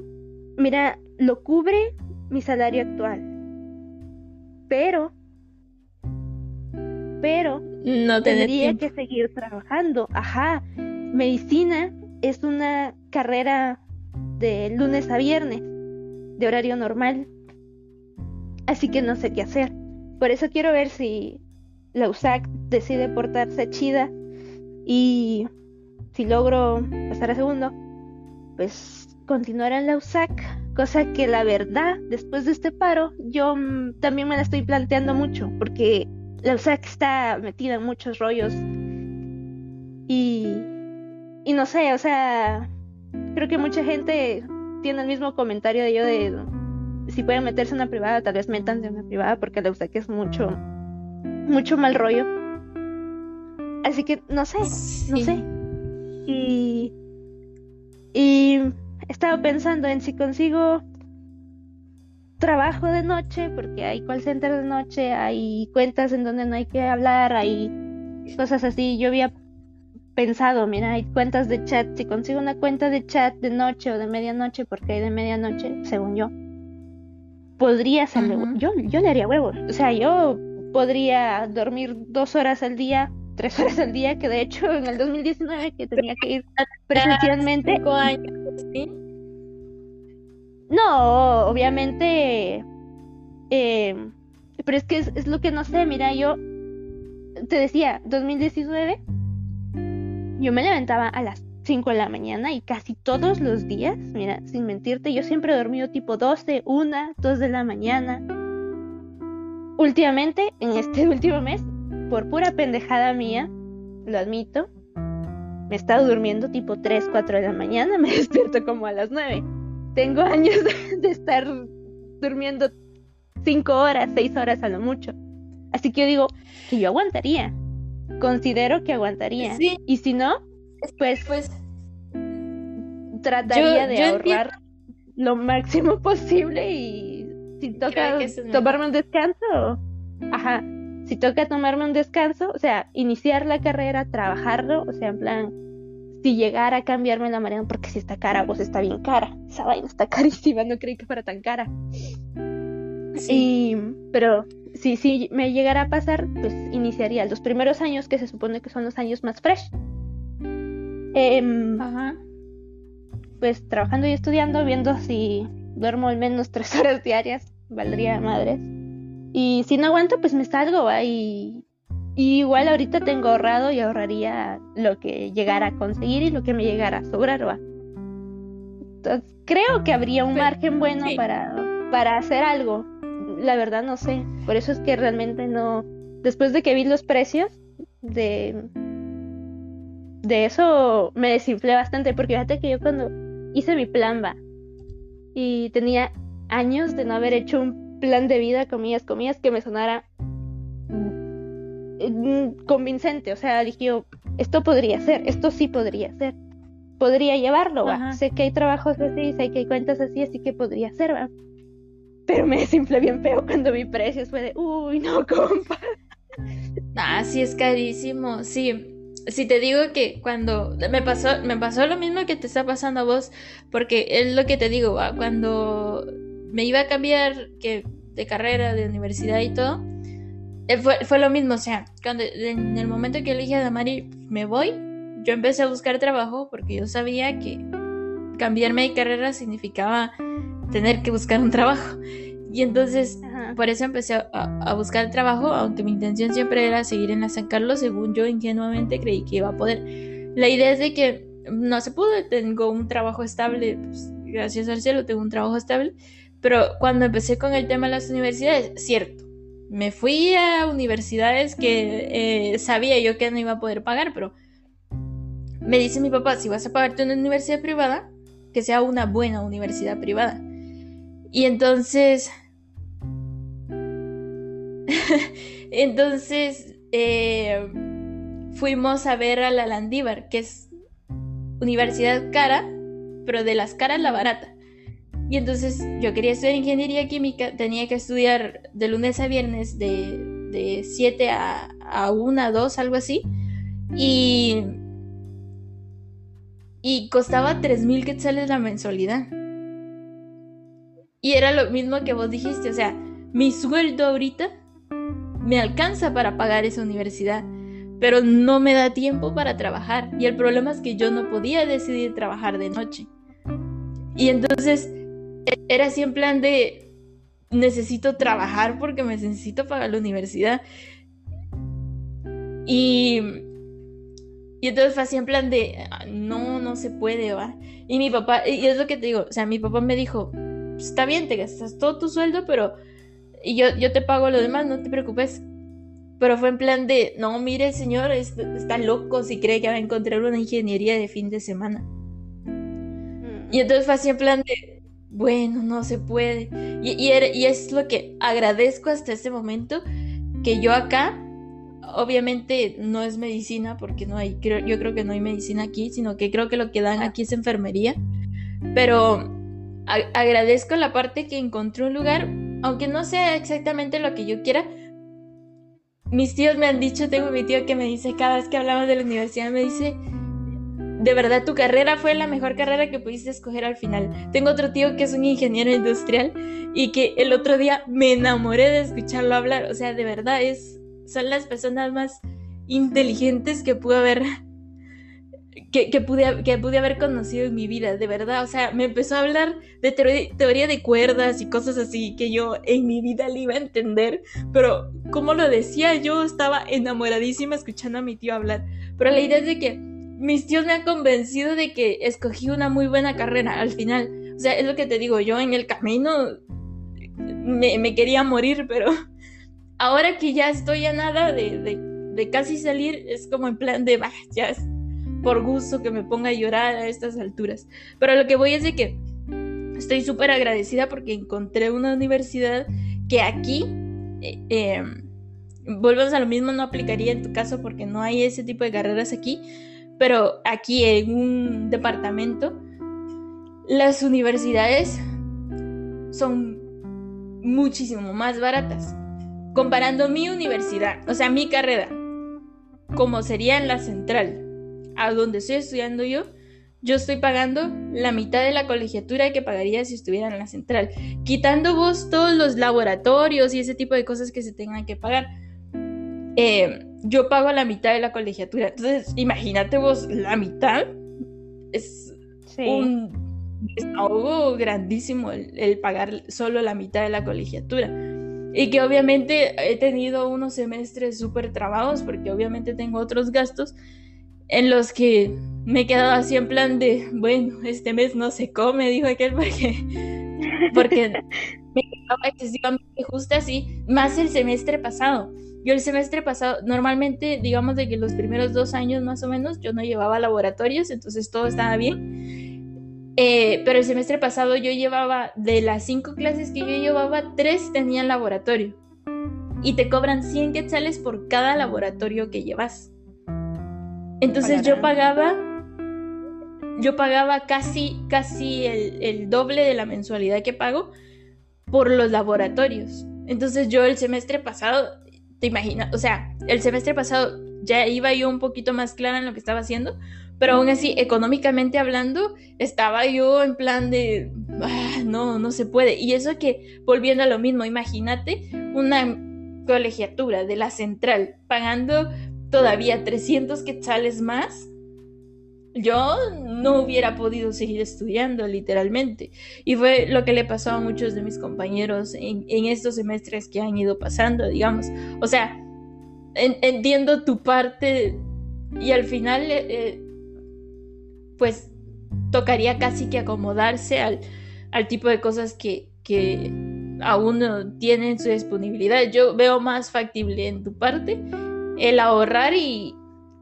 Mira, lo cubre mi salario actual. Pero, pero, no tendría que seguir trabajando. Ajá, medicina es una carrera de lunes a viernes, de horario normal. Así que no sé qué hacer. Por eso quiero ver si la USAC decide portarse chida y si logro pasar a segundo, pues continuar en la USAC, cosa que la verdad, después de este paro, yo mm, también me la estoy planteando mucho, porque la USAC está metida en muchos rollos y, y no sé, o sea, creo que mucha gente tiene el mismo comentario de yo de si pueden meterse en una privada, tal vez metan en una privada, porque la es mucho mucho mal rollo. Así que no sé, no sé. Y, y he estado pensando en si consigo trabajo de noche, porque hay call center de noche, hay cuentas en donde no hay que hablar, hay cosas así. Yo había pensado, mira, hay cuentas de chat, si consigo una cuenta de chat de noche o de medianoche, porque hay de medianoche, según yo, podría ser yo, yo le haría huevos. O sea, yo podría dormir dos horas al día, tres horas al día, que de hecho en el 2019 que tenía que ir presencialmente. No, obviamente. Eh, pero es que es, lo que no sé, mira, yo te decía, 2019, yo me levantaba a las 5 de la mañana y casi todos los días, mira, sin mentirte, yo siempre he dormido tipo 12, 1, 2 de la mañana últimamente, en este último mes, por pura pendejada mía, lo admito, me he estado durmiendo tipo 3, 4 de la mañana, me despierto como a las 9. Tengo años de, estar durmiendo 5 horas, 6 horas a lo mucho. Así que yo digo que yo aguantaría. Considero que aguantaría. Y si no, pues, pues trataría de ahorrar lo máximo posible y si toca tomarme un descanso, ajá, si toca tomarme un descanso, o sea, iniciar la carrera, trabajarlo, o sea, en plan, si llegara a cambiarme la marea, porque si está cara, pues está bien cara, esa vaina está carísima, no creí que fuera tan cara. Sí. pero si, si me llegara a pasar, pues iniciaría los primeros años, que se supone que son los años más fresh. Ajá. Pues trabajando y estudiando, viendo si duermo al menos tres horas diarias, valdría madres. Y si no aguanto, pues me salgo, y, igual ahorita tengo ahorrado y ahorraría lo que llegara a conseguir y lo que me llegara a sobrar, ¿va? Entonces, creo que habría un margen bueno para, para hacer algo. La verdad no sé. Por eso es que realmente no. Después de que vi los precios de. De eso me desinflé bastante. Porque fíjate que yo cuando hice mi plan va y tenía años de no haber hecho un plan de vida, comillas, comillas, que me sonara convincente. O sea, dije yo, esto podría ser, esto sí podría ser. podría llevarlo, ¿va? Sé que hay trabajos así, sé que hay cuentas así, así que podría ser, ¿va? Pero me simple bien feo cuando vi precios, fue de, uy, no, compa. Ah, sí, es carísimo, sí. Si te digo que cuando me pasó, me pasó lo mismo que te está pasando a vos, porque es lo que te digo, ¿va? cuando me iba a cambiar que de carrera, de universidad y todo, eh, fue, lo mismo, o sea, cuando en el momento que elegí a Damari, me voy, yo empecé a buscar trabajo porque yo sabía que cambiarme de carrera significaba tener que buscar un trabajo. Y entonces, por eso empecé a, a, buscar trabajo, aunque mi intención siempre era seguir en la San Carlos, según yo ingenuamente creí que iba a poder. La idea es de que no se pudo, tengo un trabajo estable, pues, gracias al cielo tengo un trabajo estable, pero cuando empecé con el tema de las universidades, cierto, me fui a universidades que eh, sabía yo que no iba a poder pagar, pero me dice mi papá, si vas a pagarte una universidad privada, que sea una buena universidad privada. Y entonces... entonces eh, fuimos a ver a la Landívar, que es universidad cara, pero de las caras la barata. Y entonces yo quería estudiar ingeniería química, tenía que estudiar de lunes a viernes de, de 7 a, a 1, 2, algo así. Y, y costaba 3.000 quetzales la mensualidad. Y era lo mismo que vos dijiste, o sea, mi sueldo ahorita me alcanza para pagar esa universidad, pero no me da tiempo para trabajar. Y el problema es que yo no podía decidir trabajar de noche. Y entonces era así en plan de necesito trabajar porque me necesito pagar la universidad. Y, y entonces fue así en plan de ah, no, no se puede, va. Y mi papá, y es lo que te digo, o sea, mi papá me dijo, está bien, te gastas todo tu sueldo, pero y yo, yo te pago lo demás, no te preocupes. Pero fue en plan de, no, mire, señor, está loco si cree que va a encontrar una ingeniería de fin de semana. Mm. Y entonces fue así en plan de, bueno, no se puede. Y, es lo que agradezco hasta este momento, que yo acá, obviamente no es medicina, porque no hay, yo creo que no hay medicina aquí, sino que creo que lo que dan aquí es enfermería. Pero agradezco la parte que encontré un lugar, aunque no sea exactamente lo que yo quiera. Mis tíos me han dicho, tengo mi tío que me dice, cada vez que hablamos de la universidad, me dice, de verdad tu carrera fue la mejor carrera que pudiste escoger al final. Tengo otro tío que es un ingeniero industrial y que el otro día me enamoré de escucharlo hablar. O sea, de verdad es, son las personas más inteligentes que pude haber que, pude, que pude haber conocido en mi vida, de verdad. O sea, me empezó a hablar de teoría de cuerdas y cosas así que yo en mi vida le iba a entender. Pero como lo decía, yo estaba enamoradísima escuchando a mi tío hablar. Pero la idea es de que mis tíos me han convencido de que escogí una muy buena carrera al final. O sea, es lo que te digo, yo en el camino me, quería morir, pero ahora que ya estoy a nada de, casi salir, es como en plan de, bah, por gusto que me ponga a llorar a estas alturas. Pero lo que voy es de que estoy súper agradecida porque encontré una universidad que aquí, eh, em, volvemos a lo mismo, no aplicaría en tu caso porque no hay ese tipo de carreras aquí pero aquí en un departamento, las universidades son muchísimo más baratas. Comparando mi universidad, o sea, mi carrera, como sería en la central, a donde estoy estudiando yo, yo estoy pagando la mitad de la colegiatura que pagaría si estuviera en la central, quitando vos todos los laboratorios y ese tipo de cosas que se tengan que pagar. Eh, yo pago la mitad de la colegiatura. Entonces, imagínate vos, la mitad es un desahogo grandísimo el, pagar solo la mitad de la colegiatura. Y que obviamente he tenido unos semestres súper trabados porque obviamente tengo otros gastos en los que me he quedado así en plan de, bueno, este mes no se come, dijo aquel, porque, porque me quedaba excesivamente justo así, más el semestre pasado. Yo el semestre pasado, normalmente, digamos de que los primeros dos años más o menos, yo no llevaba laboratorios, entonces todo estaba bien. Eh, pero el semestre pasado yo llevaba, de las cinco clases que yo llevaba, tres tenían laboratorio. Y te cobran 100 quetzales por cada laboratorio que llevas. Entonces yo pagaba yo pagaba casi, casi el, el doble de la mensualidad que pago por los laboratorios. Entonces yo el semestre pasado, te imaginas, o sea, el semestre pasado ya iba yo un poquito más clara en lo que estaba haciendo, pero aún así, económicamente hablando, estaba yo en plan de, ah, no, no se puede. Y eso que, volviendo a lo mismo, imagínate una colegiatura de la central pagando todavía 300 quetzales más. Yo no hubiera podido seguir estudiando, literalmente. Y fue lo que le pasó a muchos de mis compañeros en, estos semestres que han ido pasando, digamos. O sea, entiendo tu parte y al final eh, eh, pues tocaría casi que acomodarse al, tipo de cosas que, que aún tienen su disponibilidad. Yo veo más factible en tu parte el ahorrar y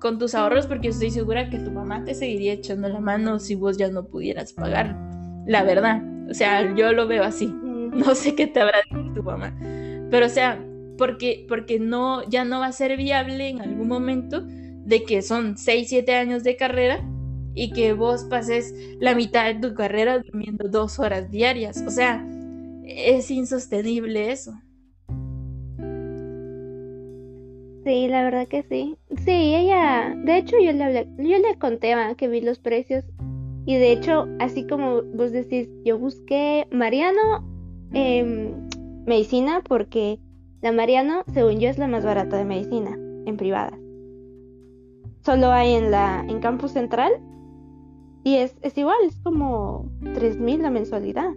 con tus ahorros porque estoy segura que tu mamá te seguiría echando la mano si vos ya no pudieras pagar. La verdad. O sea, yo lo veo así. No sé qué te habrá dicho tu mamá. Pero o sea, porque, porque no, ya no va a ser viable en algún momento de que son 6, 7 años de carrera y que vos pases la mitad de tu carrera durmiendo dos horas diarias. O sea, es insostenible eso. Sí, la verdad que sí. Sí, ella, de hecho yo le hablé, yo le conté que vi los precios y de hecho, así como vos decís, yo busqué Mariano em, medicina porque la Mariano, según yo, es la más barata de medicina en privada. Solo hay en la en campus central y es, igual, es como 3.000 la mensualidad.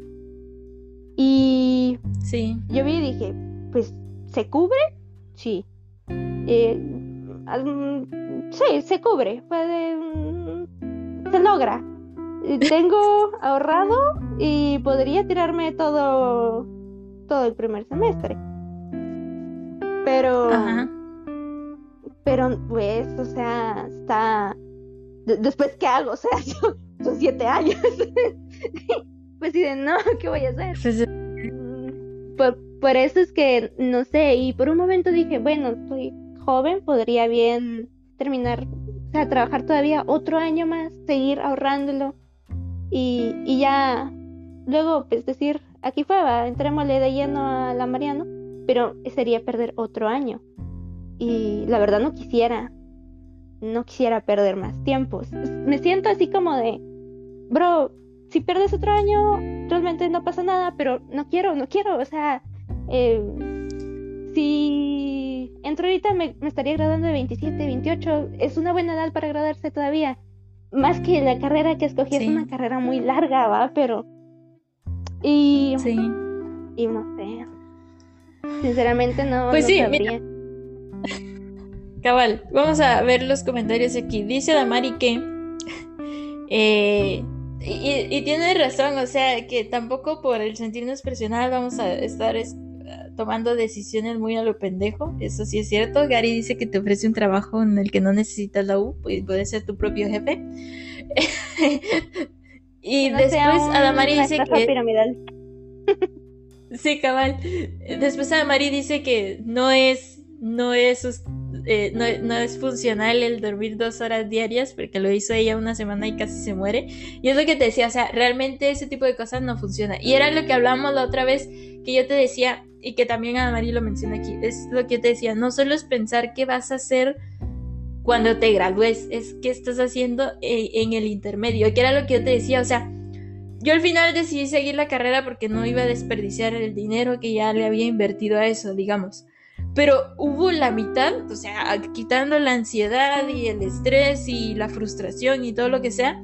Y sí. yo vi y dije, pues, ¿se cubre? Sí. Eh, sí, se cubre. Puede, se logra. Tengo ahorrado y podría tirarme todo, todo el primer semestre. Pero, pero pues, o sea, está después, ¿qué hago? O sea, son siete años. pues sí, de no, ¿qué voy a hacer? Mm, por, eso es que, no sé, y por un momento dije, bueno, estoy joven, podría bien terminar, o sea, trabajar todavía otro año más, seguir ahorrándolo y, y ya luego, pues decir, aquí fue, va, entrémosle de lleno a la Mariano, pero sería perder otro año. Y la verdad no quisiera, no quisiera perder más tiempo. Me siento así como de, bro, si pierdes otro año, realmente no pasa nada, pero no quiero, no quiero, o sea, eh, si entro ahorita me, estaría graduando de 27, 28, es una buena edad para graduarse todavía. Más que la carrera que escogí, es una carrera muy larga, va, pero... Y... Sí. Y no sé. Sinceramente no, pues sí, Cabal, vamos a ver los comentarios aquí. Dice Damari que. Eh, y, tiene razón, o sea, que tampoco por el sentirnos presionados vamos a estar tomando decisiones muy a lo pendejo. Eso sí es cierto. Gary dice que te ofrece un trabajo en el que no necesitas la U, pues puedes ser tu propio jefe. y después Adamari dice que. sí, cabal. Después Adamari dice que no es. No es eh, no, es funcional el dormir dos horas diarias, porque lo hizo ella una semana y casi se muere. Y es lo que te decía, o sea, realmente ese tipo de cosas no funciona. Y era lo que hablamos la otra vez, que yo te decía, y que también Ana María lo menciona aquí, es lo que yo te decía, no solo es pensar qué vas a hacer cuando te gradúes, es qué estás haciendo eh, en el intermedio, que era lo que yo te decía, o sea, yo al final decidí seguir la carrera porque no iba a desperdiciar el dinero que ya le había invertido a eso, digamos pero hubo la mitad, o sea, quitando la ansiedad y el estrés y la frustración y todo lo que sea,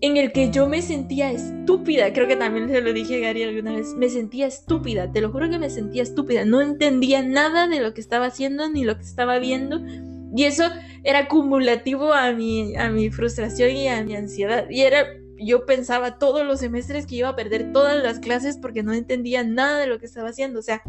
en el que yo me sentía estúpida, creo que también se lo dije a Gary alguna vez, me sentía estúpida, te lo juro que me sentía estúpida, no entendía nada de lo que estaba haciendo ni lo que estaba viendo, y eso era cumulativo a mi, a mi frustración y a mi ansiedad, y era, yo pensaba todos los semestres que iba a perder todas las clases porque no entendía nada de lo que estaba haciendo, o sea,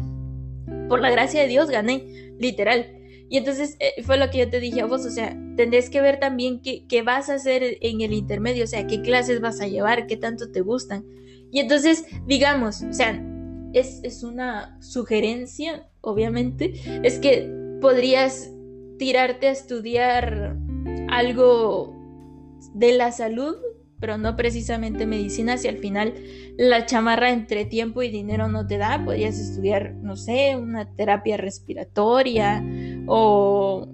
por la gracia de Dios gané, literal. Y entonces eh, fue lo que yo te dije a vos, o sea, tendrás que ver también qué, qué, vas a hacer en el intermedio, o sea, qué clases vas a llevar, qué tanto te gustan. Y entonces, digamos, o sea, es, es una sugerencia, obviamente, es que podrías tirarte a estudiar algo de la salud pero no precisamente medicina, si al final la chamarra entre tiempo y dinero no te da, podrías estudiar, no sé, una terapia respiratoria o,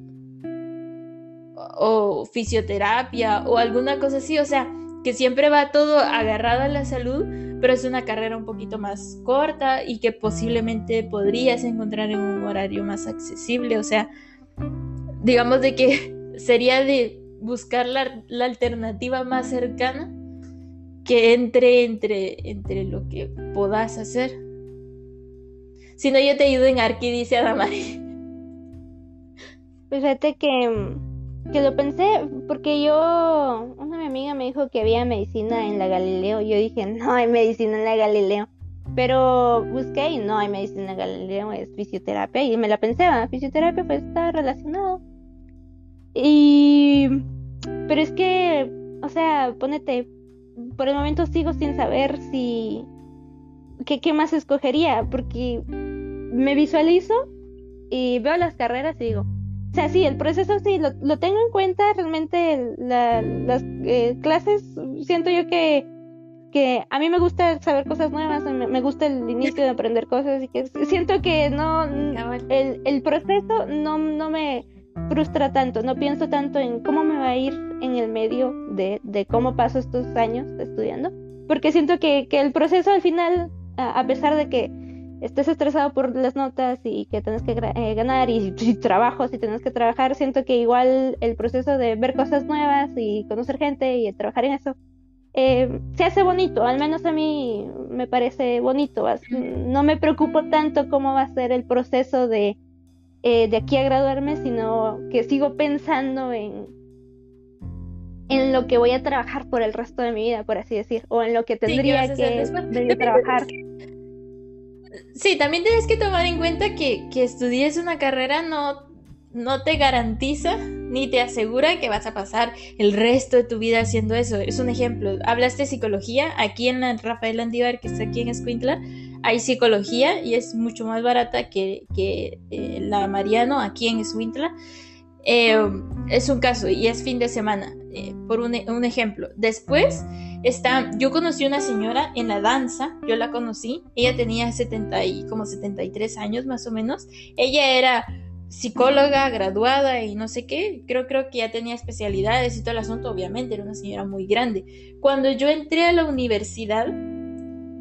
o fisioterapia o alguna cosa así, o sea, que siempre va todo agarrado a la salud, pero es una carrera un poquito más corta y que posiblemente podrías encontrar en un horario más accesible, o sea, digamos de que sería de buscar la, alternativa más cercana que entre entre, entre lo que puedas hacer. Si no, yo te ayudo en Arqui, dice Adamari. Fíjate que, que lo pensé porque yo, una mi amiga me dijo que había medicina en la Galileo. Yo dije, no hay medicina en la Galileo. Pero busqué y no hay medicina en la Galileo, es fisioterapia. Y me la pensé, fisioterapia pues está relacionado. Y pero es que, o sea, ponete, por el momento sigo sin saber si... ¿Qué, qué más escogería? Porque me visualizo y veo las carreras y digo, o sea, sí, el proceso sí, lo, tengo en cuenta, realmente las eh, clases, siento yo que, que a mí me gusta saber cosas nuevas, me, gusta el inicio de aprender cosas y que siento que no, el, el proceso no, no me frustra tanto, no pienso tanto en cómo me va a ir en el medio de, cómo paso estos años estudiando, porque siento que, que el proceso al final, a, pesar de que estés estresado por las notas y que tienes que eh, ganar y, y, trabajos y tienes que trabajar, siento que igual el proceso de ver cosas nuevas y conocer gente y trabajar en eso eh, se hace bonito, al menos a mí me parece bonito. No me preocupo tanto cómo va a ser el proceso de eh, de aquí a graduarme, sino que sigo pensando en, en lo que voy a trabajar por el resto de mi vida, por así decir, o en lo que tendría que trabajar. Sí, también tienes que tomar en cuenta que, que estudies una carrera no, no te garantiza ni te asegura que vas a pasar el resto de tu vida haciendo eso. Es un ejemplo. Hablaste de psicología. Aquí en la Rafael Andívar, que está aquí en Escuintla, hay psicología y es mucho más barata que, eh, la Mariano aquí en Escuintla. Eh, es un caso y es fin de semana, eh, por un, un, ejemplo. Después está, yo conocí una señora en la danza, yo la conocí, ella tenía 70 y como 73 años más o menos. Ella era psicóloga graduada y no sé qué, creo, creo que ya tenía especialidades y todo el asunto, obviamente, era una señora muy grande. Cuando yo entré a la universidad,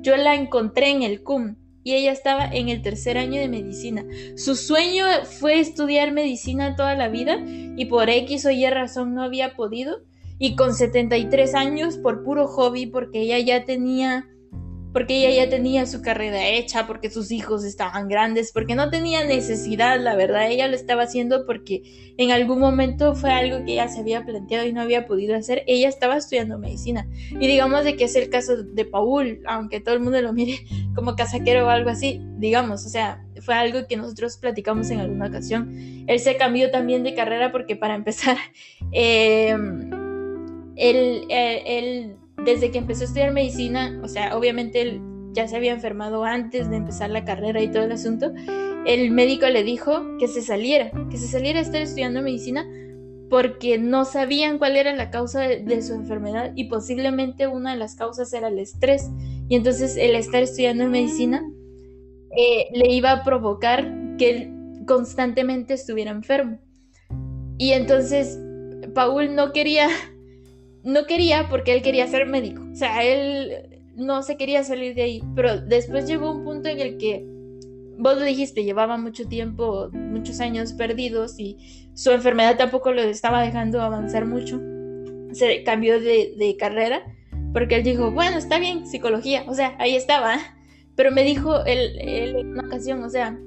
yo la encontré en el CUM y ella estaba en el tercer año de medicina. Su sueño fue estudiar medicina toda la vida y por X o Y razón no había podido. Y con 73 años, por puro hobby, porque ella ya tenía porque ella ya tenía su carrera hecha, porque sus hijos estaban grandes, porque no tenía necesidad, la verdad, ella lo estaba haciendo porque en algún momento fue algo que ella se había planteado y no había podido hacer, ella estaba estudiando medicina. Y digamos de que es el caso de Paul, aunque todo el mundo lo mire como casaquero o algo así, digamos, o sea, fue algo que nosotros platicamos en alguna ocasión. Él se cambió también de carrera porque para empezar, eh, él, eh, él desde que empezó a estudiar medicina, o sea, obviamente él ya se había enfermado antes de empezar la carrera y todo el asunto, el médico le dijo que se saliera, que se saliera a estar estudiando medicina porque no sabían cuál era la causa de, su enfermedad y posiblemente una de las causas era el estrés. Y entonces el estar estudiando medicina eh, le iba a provocar que él constantemente estuviera enfermo. Y entonces Paul no quería no quería porque él quería ser médico. O sea, él no se quería salir de ahí. Pero después llegó un punto en el que, vos lo dijiste, llevaba mucho tiempo, muchos años perdidos y su enfermedad tampoco lo estaba dejando avanzar mucho. Se cambió de, carrera porque él dijo, bueno, está bien, psicología. O sea, ahí estaba. Pero me dijo él, él en una ocasión, o sea,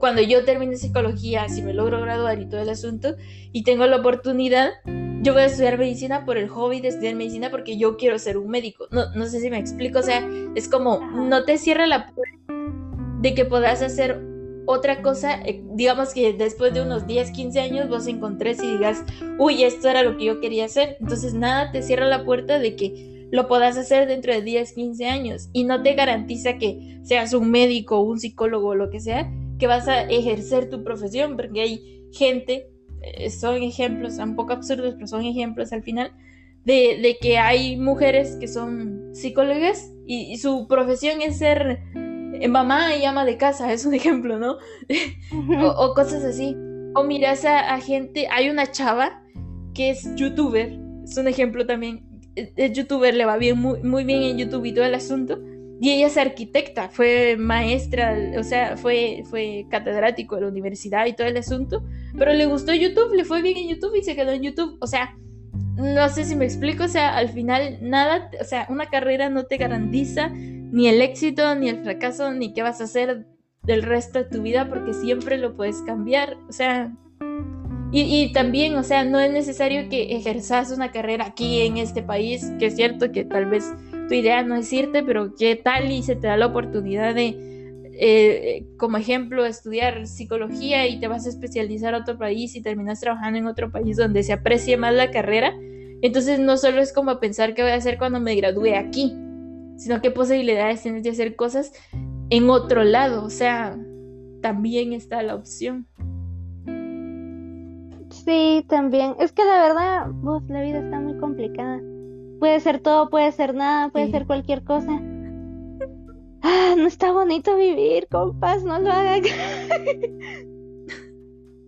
cuando yo termine psicología, si me logro graduar y todo el asunto, y tengo la oportunidad, yo voy a estudiar medicina por el hobby de estudiar medicina porque yo quiero ser un médico. No, no sé si me explico, o sea, es como, no te cierra la puerta de que puedas hacer otra cosa, eh, digamos que después de unos 10, 15 años vos encontres y digas, uy, esto era lo que yo quería hacer. Entonces nada te cierra la puerta de que lo puedas hacer dentro de 10, 15 años y no te garantiza que seas un médico, un psicólogo o lo que sea, que vas a ejercer tu profesión, porque hay gente eh, son ejemplos, un poco absurdos, pero son ejemplos al final de, que hay mujeres que son psicólogas y, su profesión es ser mamá y ama de casa, es un ejemplo, ¿no? o, cosas así. O miras a, a, gente, hay una chava que es youtuber, es un ejemplo también, es youtuber, le va bien, muy, muy bien en YouTube y todo el asunto, y ella es arquitecta, fue maestra, o sea, fue, fue catedrático de la universidad y todo el asunto, pero le gustó YouTube, le fue bien en YouTube y se quedó en YouTube. O sea, no sé si me explico, o sea, al final nada, o sea, una carrera no te garantiza ni el éxito, ni el fracaso, ni qué vas a hacer del resto de tu vida, porque siempre lo puedes cambiar, o sea, y, y, también, o sea, no es necesario que ejerzas una carrera aquí en este país, que es cierto que tal vez tu idea no es irte, pero qué tal y se te da la oportunidad de, eh, como ejemplo, estudiar psicología y te vas a especializar a otro país y terminas trabajando en otro país donde se aprecie más la carrera. Entonces no solo es como pensar qué voy a hacer cuando me gradúe aquí, sino qué posibilidades tienes de hacer cosas en otro lado. O sea, también está la opción. Sí, también. Es que la verdad, vos, la vida está muy complicada. Puede ser todo, puede ser nada, puede ser cualquier cosa. Ah, no está bonito vivir, compas, no lo hagan.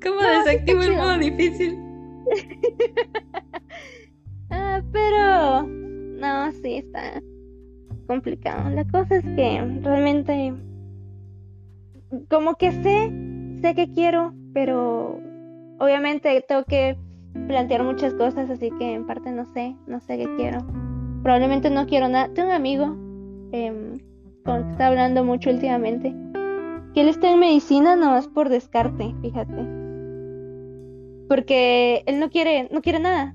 ¿Cómo desactivo el modo difícil? ah, pero no, sí está complicado. La cosa es que realmente como que sé, sé que quiero, pero obviamente tengo que plantear muchas cosas, así que en parte no sé, no sé qué quiero. Probablemente no quiero nada. Tengo un amigo em, con el que está hablando mucho últimamente, que él está en medicina nomás por descarte, fíjate. Porque él no quiere, no quiere nada.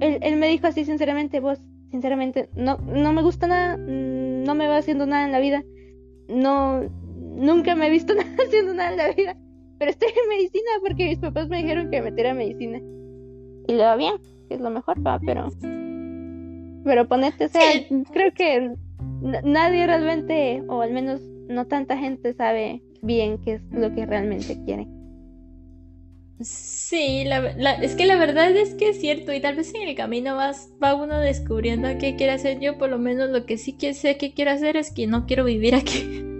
Él, él me dijo así sinceramente, vos, sinceramente, no, no me gusta nada, no me va haciendo nada en la vida. No, nunca me he visto nada haciendo nada en la vida. Pero estoy en medicina porque mis papás me dijeron que me metiera a medicina y le va bien, que es lo mejor, va, pero. Pero ponete, o sea, creo que nadie realmente, o al menos no tanta gente sabe bien qué es lo que realmente quiere. Sí, es que la verdad es que es cierto y tal vez en el camino vas, va uno descubriendo qué quiere hacer. Yo por lo menos lo que sí que sé que quiero hacer es que no quiero vivir aquí.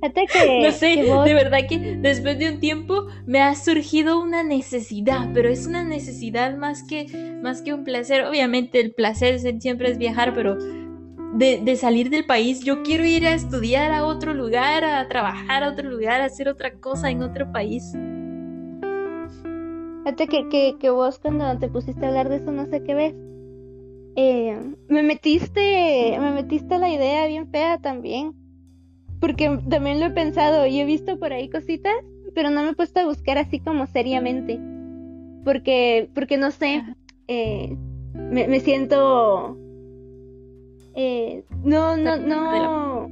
no sé, de verdad que después de un tiempo me ha surgido una necesidad, pero es una necesidad más que, más que un placer. Obviamente el placer siempre es viajar, pero de, salir del país, yo quiero ir a estudiar a otro lugar, a trabajar a otro lugar, a hacer otra cosa en otro país. Fíjate que, que, vos cuando te pusiste a hablar de eso no sé qué ves. Eh, me metiste, me metiste la idea bien fea también porque también lo he pensado y he visto por ahí cositas, pero no me he puesto a buscar así como seriamente. Porque, porque no sé, eh, me, siento... Eh, no, no, no...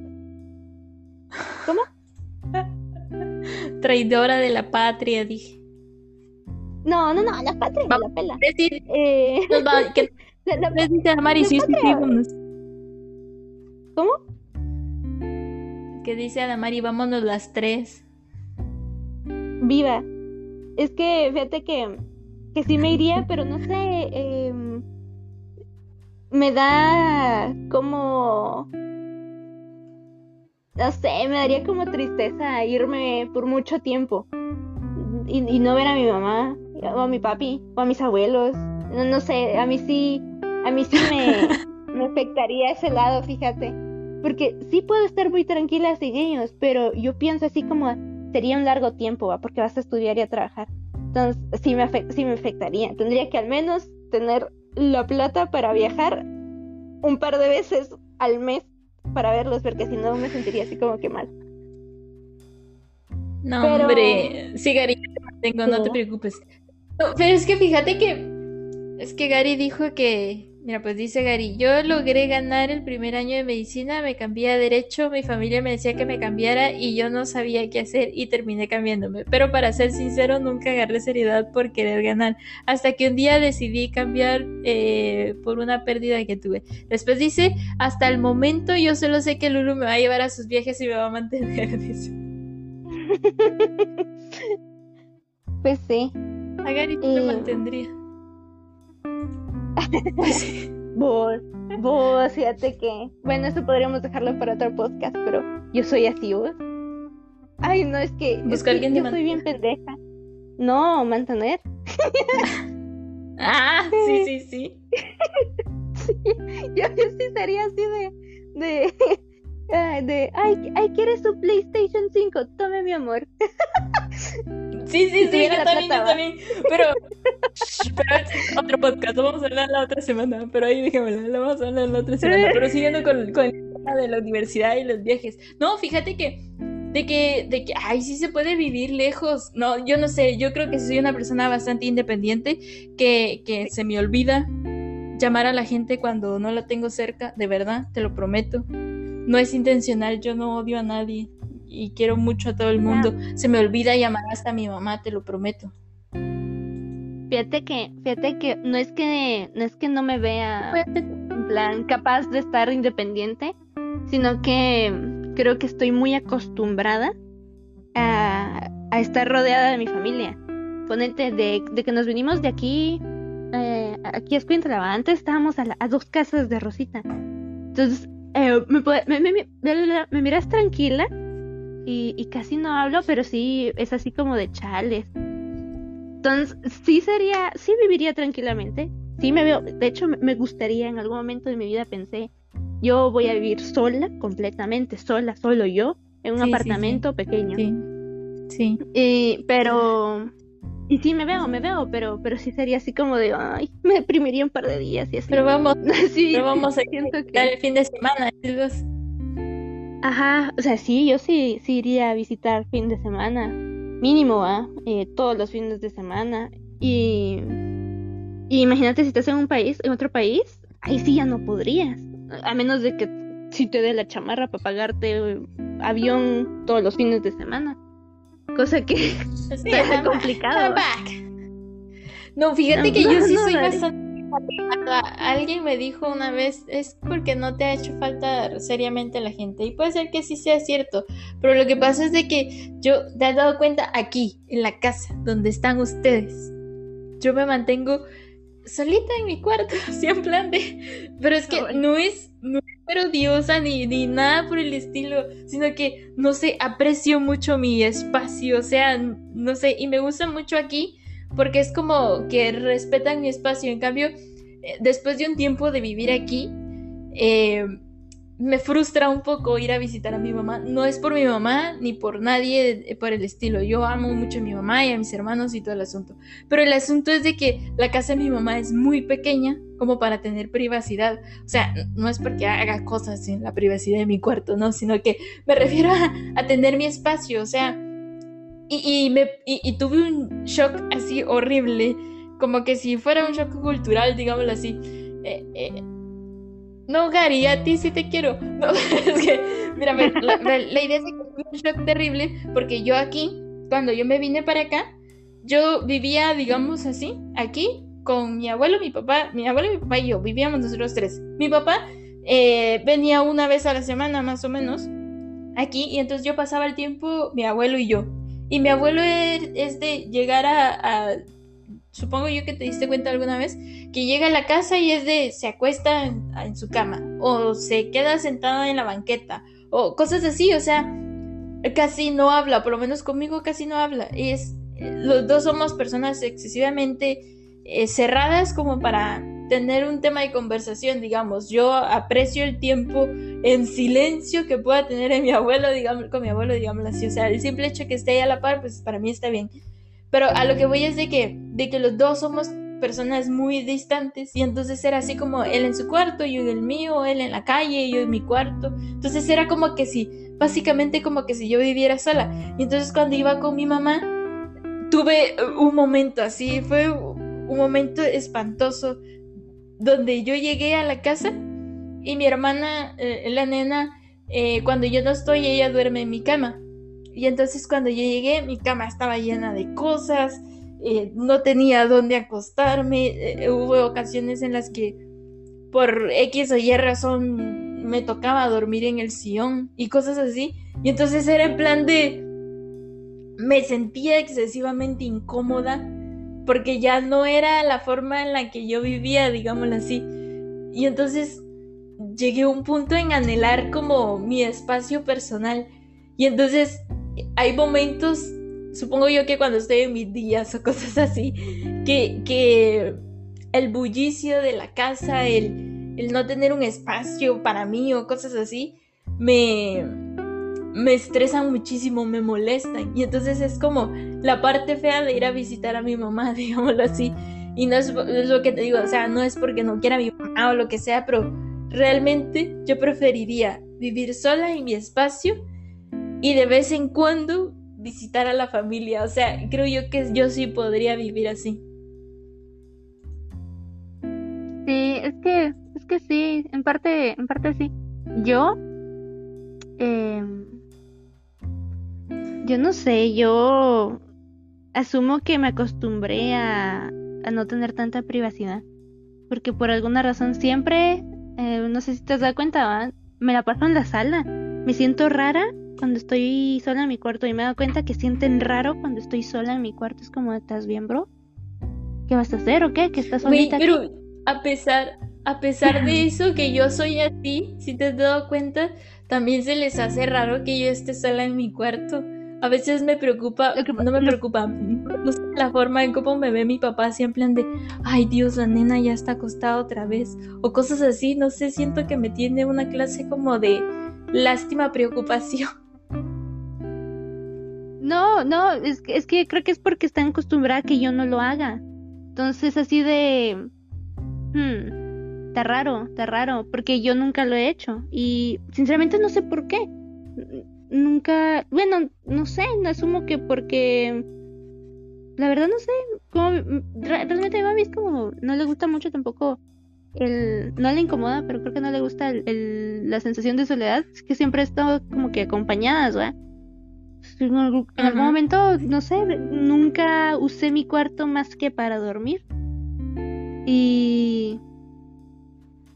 ¿Cómo? Traidora de la patria, dije. No, no, no, la patria la pela. Decir, eh... que, la, la, ¿Cómo? Que dice Adamari, vámonos las tres. Viva. Es que fíjate que, que sí me iría, pero no sé, em, me da como... No sé, me daría como tristeza irme por mucho tiempo y, no ver a mi mamá, o a mi papi, o a mis abuelos. No, no sé, a mí sí, a mí sí me, me afectaría ese lado, fíjate. Porque sí puedo estar muy tranquila sin ellos, pero yo pienso así como sería un largo tiempo, ¿va? porque vas a estudiar y a trabajar. Entonces, sí me, sí me afectaría. Tendría que al menos tener la plata para viajar un par de veces al mes para verlos, porque si no me sentiría así como que mal. No, hombre, sí, Gary, tengo, no te preocupes. pero es que fíjate que es que Gary dijo que Mira, pues dice Gary, yo logré ganar el primer año de medicina, me cambié a derecho, mi familia me decía que me cambiara y yo no sabía qué hacer y terminé cambiándome. Pero para ser sincero, nunca agarré seriedad por querer ganar, hasta que un día decidí cambiar eh, por una pérdida que tuve. Después dice, hasta el momento yo solo sé que Lulu me va a llevar a sus viajes y me va a mantener. Dice. Pues sí. A Gary te mantendría. Vos, vos, fíjate que. Bueno, eso podríamos dejarlo para otro podcast, pero yo soy así, vos. Ay, no, es que. Busca alguien que de yo soy bien pendeja. No, mantener. ah, sí, sí, sí. Yo, yo sí sería así de. de. ay, de. Ay, ay, ¿quieres su PlayStation 5? Tome mi amor. Sí, sí, sí, yo también, plata, yo va. también. Pero, pero es otro podcast, lo vamos a hablar la otra semana. Pero ahí dejémoslo, lo vamos a hablar la otra semana. Pero siguiendo con, con el tema de la universidad y los viajes. No, fíjate que, de que, de que, ay, sí se puede vivir lejos. No, yo no sé, yo creo que soy una persona bastante independiente, que, que se me olvida llamar a la gente cuando no la tengo cerca, de verdad, te lo prometo. No es intencional, yo no odio a nadie y quiero mucho a todo el mundo. Se me olvida llamar hasta a mi mamá, te lo prometo. Fíjate que, fíjate que no es que, no es que no me vea en plan capaz de estar independiente, sino que creo que estoy muy acostumbrada a, a estar rodeada de mi familia. Ponete de, de que nos vinimos de aquí, eh, aquí a Escuintla, antes estábamos a, la- a dos casas de Rosita. Entonces, eh, me- me- me miras tranquila y, y casi no hablo, pero sí es así como de chales. Entonces, sí sería, sí viviría tranquilamente. Sí me veo, de hecho me- gustaría en algún momento de mi vida pensé, yo voy a vivir sola, completamente sola, solo yo, en un Sí, sí, sí. apartamento pequeño. Sí. Sí. Y, pero, y sí me veo, me veo, pero, pero sí sería así como de, ay, me deprimiría un par de días y así. Pero vamos, sí, pero vamos a siento que, el fin de semana, chicos. Ajá, o sea, sí, yo sí, sí iría a visitar fin de semana, mínimo, ¿ah? Eh, todos los fines de semana. Y, y imagínate si estás en un país, en otro país, ahí sí ya no podrías, a menos de que si te dé la chamarra para pagarte avión todos los fines de semana. Cosa que Sí, está back. No, fíjate que No, yo sí no, soy bastante. Alguien me dijo una vez, es porque no te ha hecho falta seriamente la gente. Y puede ser que sí sea cierto. Pero lo que pasa es de que yo te has dado cuenta aquí, en la casa, donde están ustedes. Yo me mantengo solita en mi cuarto, así en plan de. Pero es que no es, no es odiosa ni, ni nada por el estilo, sino que, no sé, aprecio mucho mi espacio, o sea, no sé, y me gusta mucho aquí porque es como que respetan mi espacio. En cambio, eh, después de un tiempo de vivir aquí, eh, me frustra un poco ir a visitar a mi mamá. No es por mi mamá ni por nadie eh, por el estilo. Yo amo mucho a mi mamá y a mis hermanos y todo el asunto. Pero el asunto es de que la casa de mi mamá es muy pequeña como para tener privacidad. O sea, no es porque haga cosas en la privacidad de mi cuarto, no, sino que me refiero a, a tener mi espacio. O sea, y, y me, y, tuve un shock así horrible, como que si fuera un shock cultural, digámoslo así. Eh, eh, no, Gary, a ti sí te quiero. No, es que, mira, la, la- idea es que tuve un shock terrible porque yo aquí, cuando yo me vine para acá, yo vivía, digamos así, aquí, con mi abuelo, mi papá, mi abuelo, mi papá y yo, vivíamos nosotros tres. Mi papá eh, venía una vez a la semana, más o menos, aquí, y entonces yo pasaba el tiempo, mi abuelo y yo. Y mi abuelo es, de llegar a, supongo yo que te diste cuenta alguna vez, que llega a la casa y es de, se acuesta en, en su cama, o se queda sentada en la banqueta, o cosas así, o sea, casi no habla, por lo menos conmigo casi no habla. Y es, los dos somos personas excesivamente eh, cerradas como para tener un tema de conversación, digamos. Yo aprecio el tiempo en silencio que pueda tener en mi abuelo, digamos, con mi abuelo, digámoslo así. O sea, el simple hecho que esté ahí a la par, pues para mí está bien. Pero a lo que voy es de que, de que los dos somos personas muy distantes y entonces era así como él en su cuarto, yo en el mío, él en la calle, yo en mi cuarto. Entonces era como que si, básicamente como que si yo viviera sola. Y entonces cuando iba con mi mamá, tuve un momento así, fue un momento espantoso donde yo llegué a la casa y mi hermana, eh, la nena, eh, cuando yo no estoy, ella duerme en mi cama. Y entonces cuando yo llegué, mi cama estaba llena de cosas, eh, no tenía dónde acostarme, hubo ocasiones en las que por X o Y razón me tocaba dormir en el sillón y cosas así. Y entonces era en plan de... Me sentía excesivamente incómoda porque ya no era la forma en la que yo vivía, digámoslo así. Y entonces llegué a un punto en anhelar como mi espacio personal. Y entonces hay momentos, supongo yo que cuando estoy en mis días o cosas así, que, que el bullicio de la casa, el, el no tener un espacio para mí o cosas así, me, me estresan muchísimo, me molestan. Y entonces es como la parte fea de ir a visitar a mi mamá, digámoslo así. Y no es, lo que te digo, o sea, no es porque no quiera a mi mamá o lo que sea, pero realmente yo preferiría vivir sola en mi espacio y de vez en cuando visitar a la familia. O sea, creo yo que yo sí podría vivir así. Sí, es que, es que sí, en parte, en parte sí. Yo, eh, yo no sé, yo asumo que me acostumbré a, no tener tanta privacidad. Porque por alguna razón siempre, eh, no sé si te has dado cuenta, me la paso en la sala. Me siento rara cuando estoy sola en mi cuarto y me he dado cuenta que sienten raro cuando estoy sola en mi cuarto. Es como, ¿estás bien, bro? ¿Qué vas a hacer o qué? ¿Que estás solita? pero a pesar, a pesar de eso, que yo soy así, si te has dado cuenta, también se les hace raro que yo esté sola en mi cuarto. A veces me preocupa, no me preocupa, la forma en cómo me ve mi papá, siempre en de, ay Dios, la nena ya está acostada otra vez, o cosas así, no sé, siento que me tiene una clase como de lástima, preocupación. No, no, es que, es que creo que es porque están acostumbradas a que yo no lo haga. Entonces, así de, hmm, está raro, está raro, porque yo nunca lo he hecho y sinceramente no sé por qué nunca, bueno, no sé, no asumo que porque la verdad no sé, como realmente a mami es como no le gusta mucho tampoco el no le incomoda, pero creo que no le gusta el, la sensación de soledad, es que siempre he estado como que acompañadas, ¿verdad? En algún, momento, no sé, nunca usé mi cuarto más que para dormir. Y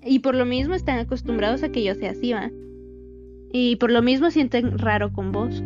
y por lo mismo están acostumbrados a que yo sea así, ¿va? y por lo mismo sienten raro con vos.